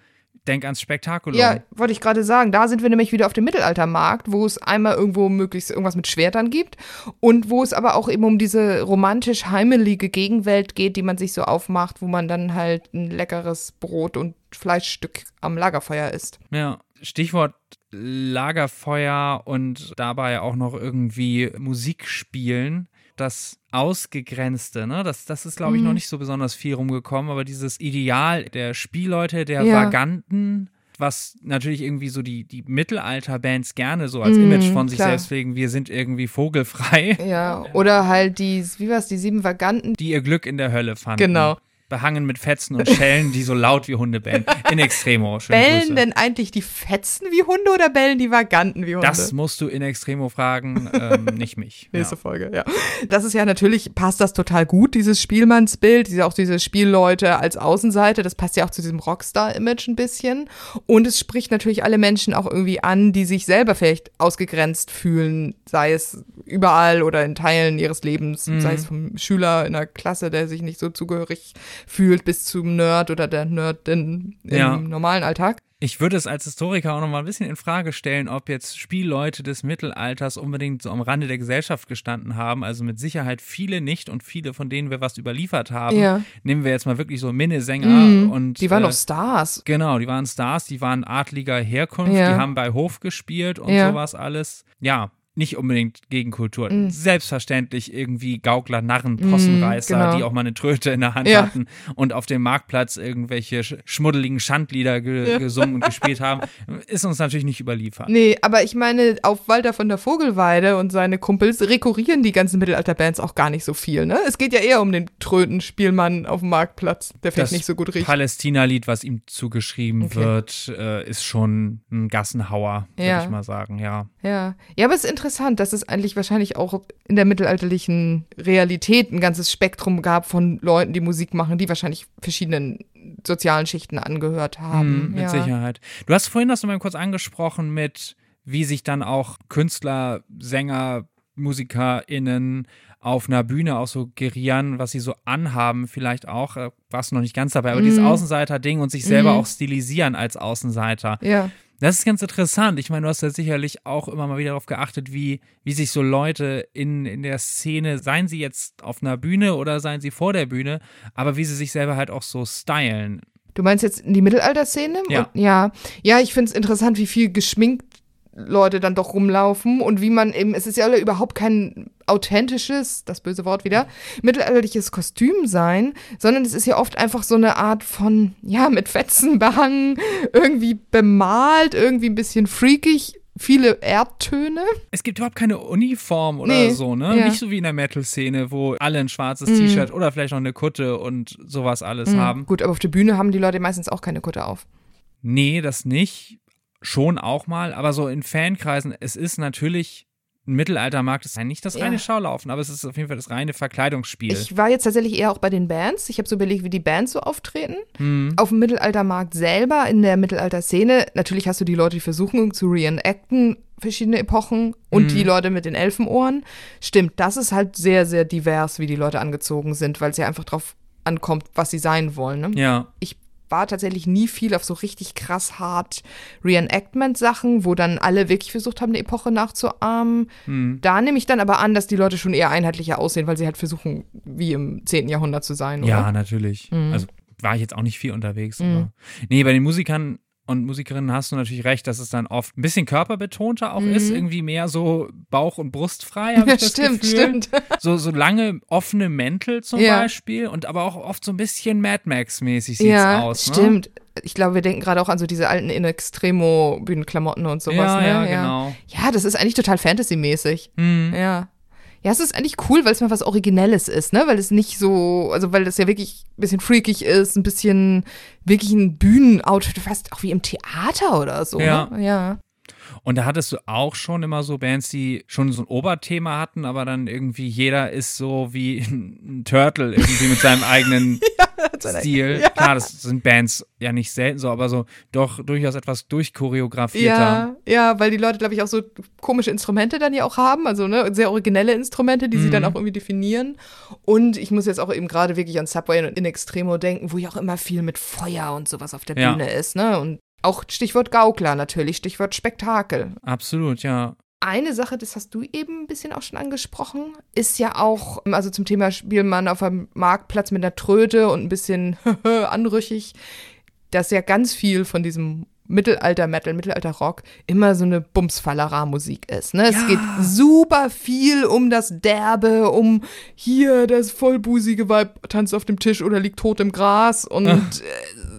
Denk ans Spektakulum. Ja, wollte ich gerade sagen. Da sind wir nämlich wieder auf dem Mittelaltermarkt, wo es einmal irgendwo möglichst irgendwas mit Schwertern gibt und wo es aber auch eben um diese romantisch heimelige Gegenwelt geht, die man sich so aufmacht, wo man dann halt ein leckeres Brot und Fleischstück am Lagerfeuer isst. Ja, Stichwort Lagerfeuer und dabei auch noch irgendwie Musik spielen. Das Ausgegrenzte, ne? Das, das ist, glaube ich, Mhm. noch nicht so besonders viel rumgekommen, aber dieses Ideal der Spielleute, der Ja. Vaganten, was natürlich irgendwie so die, die Mittelalter-Bands gerne so als Mhm, Image von sich klar. selbst pflegen, wir sind irgendwie vogelfrei, Ja, oder halt die, wie war's, die sieben Vaganten. die ihr Glück in der Hölle fanden. Genau. Behangen mit Fetzen und Schellen, die so laut wie Hunde bellen. In Extremo. Schöne Bellen Grüße. denn eigentlich die Fetzen wie Hunde oder bellen die Vaganten wie Hunde? Das musst du in Extremo fragen, ähm, nicht mich. Nächste Ja. Folge, ja. Das ist ja natürlich, passt das total gut, dieses Spielmannsbild, diese, auch diese Spielleute als Außenseite, das passt ja auch zu diesem Rockstar-Image ein bisschen. Und es spricht natürlich alle Menschen auch irgendwie an, die sich selber vielleicht ausgegrenzt fühlen, sei es überall oder in Teilen ihres Lebens, sei es vom Schüler in der Klasse, der sich nicht so zugehörig fühlt, bis zum Nerd oder der Nerdin im Ja. normalen Alltag. Ich würde es als Historiker auch noch mal ein bisschen in Frage stellen, ob jetzt Spielleute des Mittelalters unbedingt so am Rande der Gesellschaft gestanden haben. Also mit Sicherheit viele nicht und viele, von denen wir was überliefert haben. Ja. Nehmen wir jetzt mal wirklich so Minnesänger Mhm. und Die waren äh, doch Stars. Genau, die waren Stars, die waren adliger Herkunft, Ja. die haben bei Hof gespielt und Ja. sowas alles. Ja, nicht unbedingt Gegenkultur. Mhm. Selbstverständlich irgendwie Gaukler, Narren, Possenreißer, genau. die auch mal eine Tröte in der Hand Ja. hatten und auf dem Marktplatz irgendwelche sch schmuddeligen Schandlieder ge gesungen und gespielt haben, ist uns natürlich nicht überliefert. Nee, aber ich meine, auf Walter von der Vogelweide und seine Kumpels rekurrieren die ganzen Mittelalterbands auch gar nicht so viel, ne? Es geht ja eher um den Tröten-Spielmann auf dem Marktplatz, der vielleicht Das nicht so gut riecht. Palästina-Lied, was ihm zugeschrieben Okay. wird, äh, ist schon ein Gassenhauer, würde Ja. ich mal sagen, ja. Ja. Ja, aber es ist interessant, dass es eigentlich wahrscheinlich auch in der mittelalterlichen Realität ein ganzes Spektrum gab von Leuten, die Musik machen, die wahrscheinlich verschiedenen sozialen Schichten angehört haben. Hm, mit ja. Sicherheit. Du hast vorhin das mal kurz angesprochen mit, wie sich dann auch Künstler, Sänger, MusikerInnen auf einer Bühne auch so gerieren, was sie so anhaben, vielleicht auch, äh, warst du noch nicht ganz dabei, aber dieses Außenseiter-Ding und sich selber Mhm. auch stilisieren als Außenseiter. Ja. Das ist ganz interessant. Ich meine, du hast ja sicherlich auch immer mal wieder darauf geachtet, wie, wie sich so Leute in, in der Szene, seien sie jetzt auf einer Bühne oder seien sie vor der Bühne, aber wie sie sich selber halt auch so stylen. Du meinst jetzt in die Mittelalterszene? Ja. Und, ja. Ja, ich finde es interessant, wie viel geschminkt Leute dann doch rumlaufen und wie man eben, es ist ja überhaupt kein authentisches, das böse Wort wieder, mittelalterliches Kostüm sein, sondern es ist ja oft einfach so eine Art von, ja, mit Fetzen behangen, irgendwie bemalt, irgendwie ein bisschen freakig, viele Erdtöne. Es gibt überhaupt keine Uniform oder Nee, so, ne? ja. Nicht so wie in der Metal-Szene, wo alle ein schwarzes Mhm. T-Shirt oder vielleicht noch eine Kutte und sowas alles haben. Gut, aber auf der Bühne haben die Leute meistens auch keine Kutte auf. Nee, das nicht. Schon auch mal, aber so in Fankreisen, es ist natürlich ein Mittelaltermarkt, es ist nicht das Ja. reine Schaulaufen, aber es ist auf jeden Fall das reine Verkleidungsspiel. Ich war jetzt tatsächlich eher auch bei den Bands. Ich habe so überlegt, wie die Bands so auftreten. Hm. Auf dem Mittelaltermarkt selber, in der Mittelalterszene, natürlich hast du die Leute, die versuchen zu reenacten, verschiedene Epochen und Mhm. die Leute mit den Elfenohren. Stimmt, das ist halt sehr, sehr divers, wie die Leute angezogen sind, weil es ja einfach drauf ankommt, was sie sein wollen. Ne? ja. Ich war tatsächlich nie viel auf so richtig krass hart Reenactment-Sachen, wo dann alle wirklich versucht haben, eine Epoche nachzuahmen. Hm. Da nehme ich dann aber an, dass die Leute schon eher einheitlicher aussehen, weil sie halt versuchen, wie im 10. Jahrhundert zu sein, oder? Ja, natürlich. Mhm. Also war ich jetzt auch nicht viel unterwegs. Mhm. Aber nee, bei den Musikern und Musikerinnen hast du natürlich recht, dass es dann oft ein bisschen körperbetonter auch Mhm. ist, irgendwie mehr so Bauch- und Brustfrei, habe ich das stimmt, Gefühl. stimmt. So, so lange offene Mäntel zum Ja. Beispiel und aber auch oft so ein bisschen Mad Max-mäßig sieht's ja, aus. Ne? stimmt. Ich glaube, wir denken gerade auch an so diese alten In Extremo Bühnenklamotten und sowas. Ja, ne? ja, genau. Ja, das ist eigentlich total Fantasy-mäßig. Hm. Ja. Ja, es ist eigentlich cool, weil es mal was Originelles ist, ne? Weil es nicht so, also weil das ja wirklich ein bisschen freakig ist, ein bisschen wirklich ein Bühnenoutfit, fast auch wie im Theater oder so. Ja. Ne? ja. Und da hattest du auch schon immer so Bands, die schon so ein Oberthema hatten, aber dann irgendwie jeder ist so wie ein Turtle irgendwie mit seinem eigenen Stil. Ja. Klar, das sind Bands ja nicht selten so, aber so doch durchaus etwas durchchoreografierter. Ja, ja, weil die Leute, glaube ich, auch so komische Instrumente dann ja auch haben, also ne, sehr originelle Instrumente, die sie dann auch irgendwie definieren. Und ich muss jetzt auch eben gerade wirklich an Subway und In Extremo denken, wo ja auch immer viel mit Feuer und sowas auf der Ja. Bühne ist, ne? Und auch Stichwort Gaukler natürlich, Stichwort Spektakel. Absolut, ja. Eine Sache, das hast du eben ein bisschen auch schon angesprochen, ist ja auch, also zum Thema Spielmann auf einem Marktplatz mit einer Tröte und ein bisschen anrüchig, dass ja ganz viel von diesem Mittelalter-Metal, Mittelalter-Rock immer so eine Bumsfallera-Musik ist. Ne? Es geht super viel um das Derbe, um hier das vollbusige Weib tanzt auf dem Tisch oder liegt tot im Gras und äh,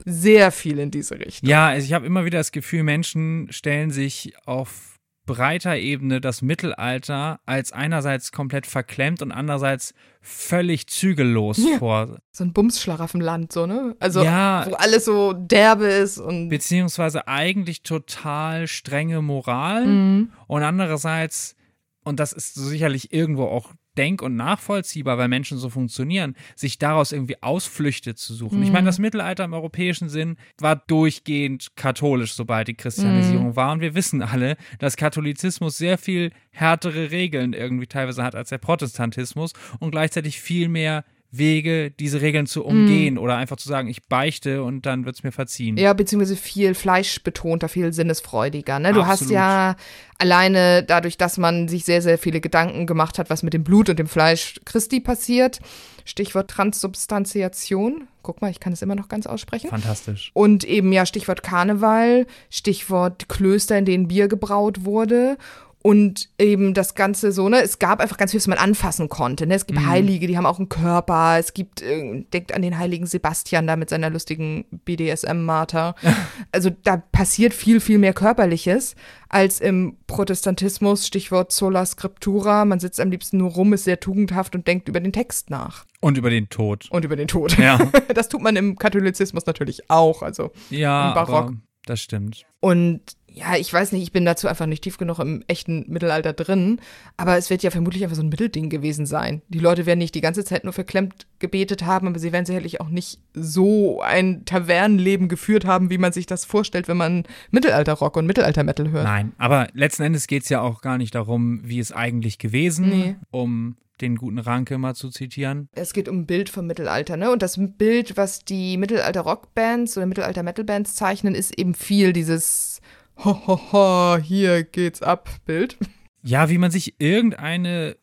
sehr viel in diese Richtung. Ja, also ich habe immer wieder das Gefühl, Menschen stellen sich auf breiter Ebene das Mittelalter als einerseits komplett verklemmt und andererseits völlig zügellos Ja. vor. So ein Bumsschlaraffenland, so, ne? Also, Ja. wo alles so derbe ist und. Beziehungsweise eigentlich total strenge Moral Mhm. und andererseits, und das ist sicherlich irgendwo auch denk- und nachvollziehbar, weil Menschen so funktionieren, sich daraus irgendwie Ausflüchte zu suchen. Ich meine, das Mittelalter im europäischen Sinn war durchgehend katholisch, sobald die Christianisierung war. Und wir wissen alle, dass Katholizismus sehr viel härtere Regeln irgendwie teilweise hat als der Protestantismus und gleichzeitig viel mehr Wege, diese Regeln zu umgehen oder einfach zu sagen, ich beichte und dann wird es mir verziehen. Ja, beziehungsweise viel fleischbetonter, viel sinnesfreudiger. Ne? Du hast Absolut. ja alleine dadurch, dass man sich sehr, sehr viele Gedanken gemacht hat, was mit dem Blut und dem Fleisch Christi passiert. Stichwort Transsubstantiation. Guck mal, ich kann es immer noch ganz aussprechen. Fantastisch. Und eben ja Stichwort Karneval, Stichwort Klöster, in denen Bier gebraut wurde. Und eben das Ganze so, ne, es gab einfach ganz viel, was man anfassen konnte. Ne? Es gibt Heilige, die haben auch einen Körper. Es gibt, äh, denkt an den heiligen Sebastian da mit seiner lustigen BDSM-Marter. also da passiert viel, viel mehr Körperliches als im Protestantismus. Stichwort Sola Scriptura. Man sitzt am liebsten nur rum, ist sehr tugendhaft und denkt über den Text nach. Und über den Tod. Und über den Tod. Ja. Das tut man im Katholizismus natürlich auch. Also Ja, Im Barock. das stimmt. Und ja, ich weiß nicht, ich bin dazu einfach nicht tief genug im echten Mittelalter drin, aber es wird ja vermutlich einfach so ein Mittelding gewesen sein. Die Leute werden nicht die ganze Zeit nur verklemmt gebetet haben, aber sie werden sicherlich auch nicht so ein Tavernenleben geführt haben, wie man sich das vorstellt, wenn man Mittelalter-Rock und Mittelalter-Metal hört. Nein, aber letzten Endes geht es ja auch gar nicht darum, wie es eigentlich gewesen, Nee. um den guten Ranke mal zu zitieren. Es geht um ein Bild vom Mittelalter, ne? Und das Bild, was die Mittelalter-Rockbands oder Mittelalter-Metal-Bands zeichnen, ist eben viel dieses Ho, ho, ho, hier geht's ab Bild. Ja, wie man sich irgendeine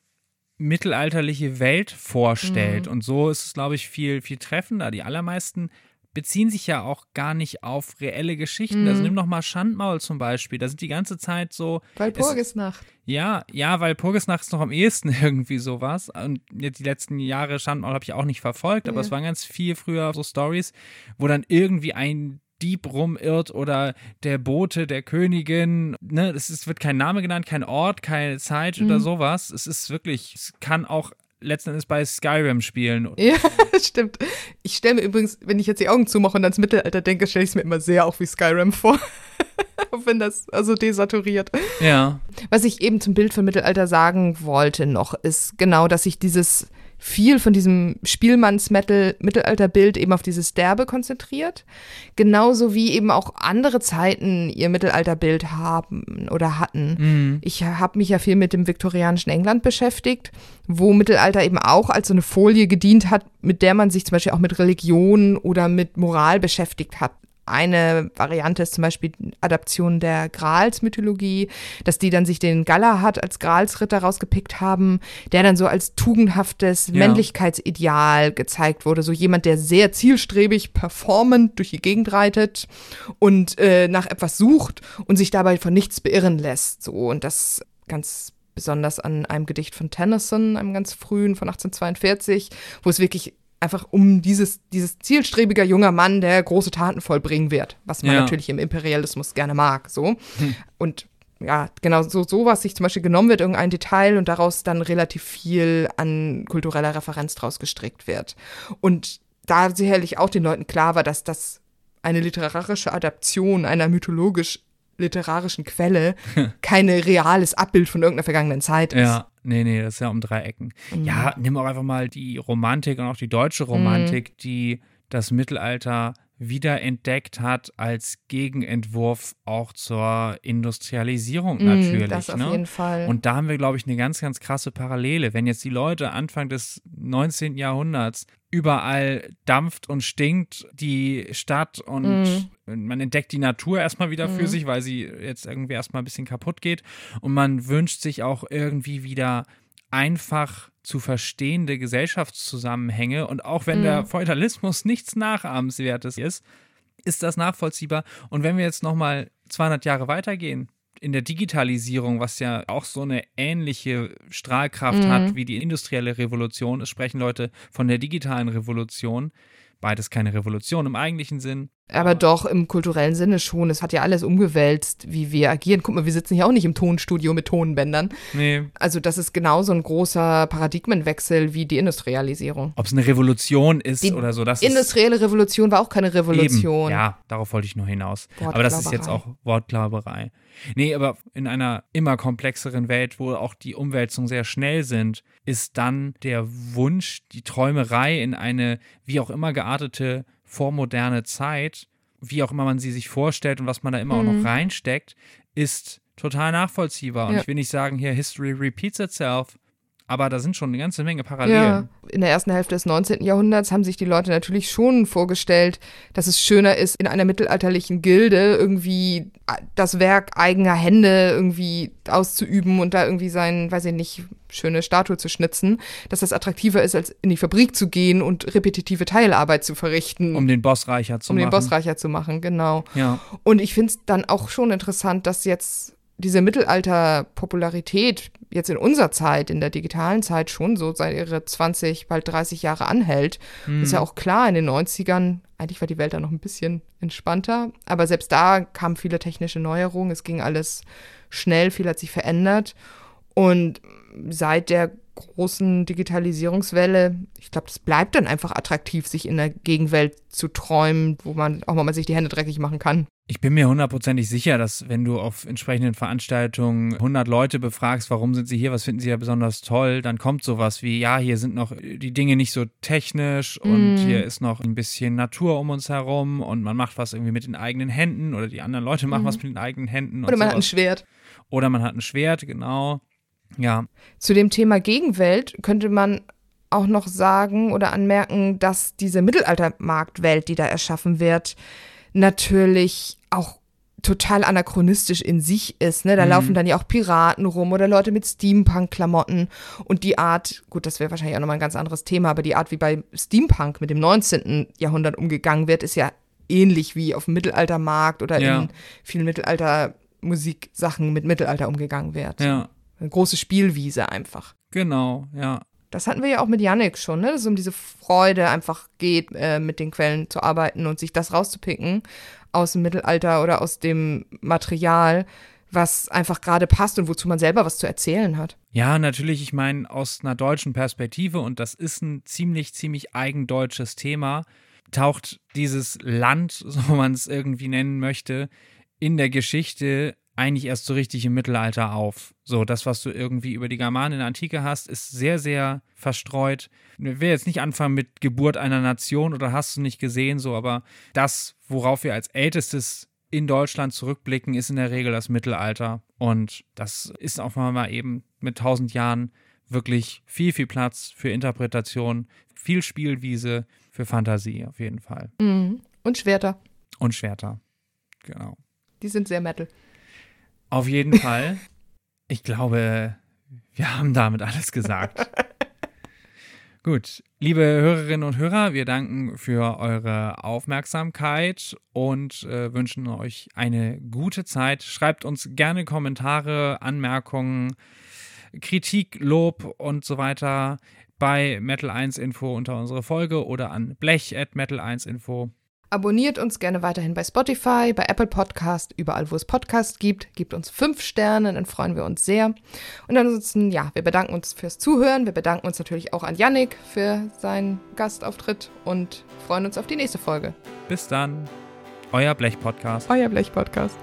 mittelalterliche Welt vorstellt. Und so ist es, glaube ich, viel, viel treffender. Die allermeisten beziehen sich ja auch gar nicht auf reelle Geschichten. Also nimm noch mal Schandmaul zum Beispiel. Da sind die ganze Zeit so. Walpurgisnacht. Ja, ja, weil Purgisnacht ist noch am ehesten irgendwie sowas. Und jetzt die letzten Jahre Schandmaul habe ich auch nicht verfolgt, aber Ja. es waren ganz viel früher so Stories, wo dann irgendwie ein Dieb rumirrt oder der Bote der Königin. Ne, es ist, wird kein Name genannt, kein Ort, keine Zeit oder sowas. Es ist wirklich, es kann auch letzten Endes bei Skyrim spielen. Ja, stimmt. Ich stelle mir übrigens, wenn ich jetzt die Augen zumache und ans Mittelalter denke, stelle ich es mir immer sehr auch wie Skyrim vor. Auch wenn das also desaturiert. Ja. Was ich eben zum Bild von Mittelalter sagen wollte noch, ist genau, dass sich dieses viel von diesem Spielmanns-Mittelalter-Bild eben auf dieses Derbe konzentriert. Genauso wie eben auch andere Zeiten ihr Mittelalterbild haben oder hatten. Ich habe mich ja viel mit dem viktorianischen England beschäftigt, wo Mittelalter eben auch als so eine Folie gedient hat, mit der man sich zum Beispiel auch mit Religion oder mit Moral beschäftigt hat. Eine Variante ist zum Beispiel die Adaption der Grals-Mythologie, dass die dann sich den Galahad als Gralsritter rausgepickt haben, der dann so als tugendhaftes Ja. Männlichkeitsideal gezeigt wurde. So jemand, der sehr zielstrebig, performant durch die Gegend reitet und äh, nach etwas sucht und sich dabei von nichts beirren lässt. So und das ganz besonders an einem Gedicht von Tennyson, einem ganz frühen von 1842, wo es wirklich einfach um dieses, dieses zielstrebiger junger Mann, der große Taten vollbringen wird, was man Ja. natürlich im Imperialismus gerne mag, so. Und ja, genau, so sowas sich zum Beispiel genommen wird, irgendein Detail und daraus dann relativ viel an kultureller Referenz draus gestrickt wird. Und da sicherlich auch den Leuten klar war, dass das eine literarische Adaption einer mythologisch literarischen Quelle kein reales Abbild von irgendeiner vergangenen Zeit ist. Ja, nee, nee, das ist ja um drei Ecken. Mhm. Ja, nimm auch einfach mal die Romantik und auch die deutsche Romantik, mhm. die das Mittelalter wiederentdeckt hat als Gegenentwurf auch zur Industrialisierung mm, natürlich. Das auf ne? jeden Fall. Und da haben wir, glaube ich, eine ganz, ganz krasse Parallele. Wenn jetzt die Leute Anfang des 19. Jahrhunderts überall dampft und stinkt die Stadt und mm. man entdeckt die Natur erstmal wieder mm. für sich, weil sie jetzt irgendwie erstmal ein bisschen kaputt geht und man wünscht sich auch irgendwie wieder einfach zu verstehende Gesellschaftszusammenhänge und auch wenn mhm. der Feudalismus nichts Nachahmenswertes ist, ist das nachvollziehbar. Und wenn wir jetzt nochmal 200 Jahre weitergehen, in der Digitalisierung, was ja auch so eine ähnliche Strahlkraft mhm. hat wie die industrielle Revolution, es sprechen Leute von der digitalen Revolution, beides keine Revolution im eigentlichen Sinn. Aber doch im kulturellen Sinne schon. Es hat ja alles umgewälzt, wie wir agieren. Guck mal, wir sitzen hier auch nicht im Tonstudio mit Tonbändern. Nee. Also das ist genauso ein großer Paradigmenwechsel wie die Industrialisierung. Ob es eine Revolution ist die oder so. Das industrielle Revolution war auch keine Revolution. Eben. Ja, darauf wollte ich nur hinaus. Aber das ist jetzt auch Wortklauberei. Nee, aber in einer immer komplexeren Welt, wo auch die Umwälzungen sehr schnell sind, ist dann der Wunsch, die Träumerei in eine wie auch immer geartete vormoderne Zeit, wie auch immer man sie sich vorstellt und was man da immer mhm. auch noch mhm. reinsteckt, ist total nachvollziehbar. Und ja. ich will nicht sagen, hier, History repeats itself, aber da sind schon eine ganze Menge Parallelen. Ja. In der ersten Hälfte des 19. Jahrhunderts haben sich die Leute natürlich schon vorgestellt, dass es schöner ist, in einer mittelalterlichen Gilde irgendwie das Werk eigener Hände irgendwie auszuüben und da irgendwie sein, weiß ich nicht, schöne Statue zu schnitzen, dass das attraktiver ist, als in die Fabrik zu gehen und repetitive Teilarbeit zu verrichten. Um den Boss reicher zu um machen. Um den Boss reicher zu machen, genau. Ja. Und ich finde es dann auch schon interessant, dass jetzt diese Mittelalter-Popularität jetzt in unserer Zeit, in der digitalen Zeit schon so seit ihre 20, bald 30 Jahre anhält. Mhm. Ist ja auch klar, in den 90ern, eigentlich war die Welt da noch ein bisschen entspannter, aber selbst da kamen viele technische Neuerungen, es ging alles schnell, viel hat sich verändert und seit der großen Digitalisierungswelle, ich glaube, das bleibt dann einfach attraktiv, sich in der Gegenwelt zu träumen, wo man auch mal sich die Hände dreckig machen kann. Ich bin mir hundertprozentig sicher, dass wenn du auf entsprechenden Veranstaltungen 100 Leute befragst, warum sind sie hier, was finden sie ja besonders toll, dann kommt sowas wie, ja, hier sind noch die Dinge nicht so technisch und mm. hier ist noch ein bisschen Natur um uns herum und man macht was irgendwie mit den eigenen Händen oder die anderen Leute machen mm. was mit den eigenen Händen. Oder man sowas. hat ein Schwert. Oder man hat ein Schwert, genau. Ja. Zu dem Thema Gegenwelt könnte man auch noch sagen oder anmerken, dass diese Mittelaltermarktwelt, die da erschaffen wird, natürlich auch total anachronistisch in sich ist. Ne? Da mhm. laufen dann ja auch Piraten rum oder Leute mit Steampunk-Klamotten. Und die Art, gut, das wäre wahrscheinlich auch nochmal ein ganz anderes Thema, aber die Art, wie bei Steampunk mit dem 19. Jahrhundert umgegangen wird, ist ja ähnlich wie auf dem Mittelaltermarkt oder ja. in vielen Mittelalter-Musiksachen mit Mittelalter umgegangen wird. Ja. Eine große Spielwiese einfach. Genau, ja. Das hatten wir ja auch mit Yannick schon, ne? dass es um diese Freude einfach geht, äh, mit den Quellen zu arbeiten und sich das rauszupicken aus dem Mittelalter oder aus dem Material, was einfach gerade passt und wozu man selber was zu erzählen hat. Ja, natürlich, ich meine, aus einer deutschen Perspektive, und das ist ein ziemlich, ziemlich eigendeutsches Thema, taucht dieses Land, so man es irgendwie nennen möchte, in der Geschichte eigentlich erst so richtig im Mittelalter auf. So, das, was du irgendwie über die Germanen in der Antike hast, ist sehr, sehr verstreut. Ich will jetzt nicht anfangen mit Geburt einer Nation oder hast du nicht gesehen, so, aber das, worauf wir als ältestes in Deutschland zurückblicken, ist in der Regel das Mittelalter. Und das ist auch mal eben mit tausend Jahren wirklich viel, viel Platz für Interpretation, viel Spielwiese für Fantasie auf jeden Fall. Mhm. Und Schwerter. Und Schwerter, genau. Die sind sehr metal. Auf jeden Fall. Ich glaube, wir haben damit alles gesagt. Gut, liebe Hörerinnen und Hörer, wir danken für eure Aufmerksamkeit und äh, wünschen euch eine gute Zeit. Schreibt uns gerne Kommentare, Anmerkungen, Kritik, Lob und so weiter bei Metal1 Info unter unsere Folge oder an blech at Metal1 Info. Abonniert uns gerne weiterhin bei Spotify, bei Apple Podcast, überall, wo es Podcasts gibt. Gebt uns fünf Sterne, dann freuen wir uns sehr. Und ansonsten, ja, wir bedanken uns fürs Zuhören. Wir bedanken uns natürlich auch an Yannick für seinen Gastauftritt und freuen uns auf die nächste Folge. Bis dann. Euer Blech-Podcast. Euer Blech-Podcast.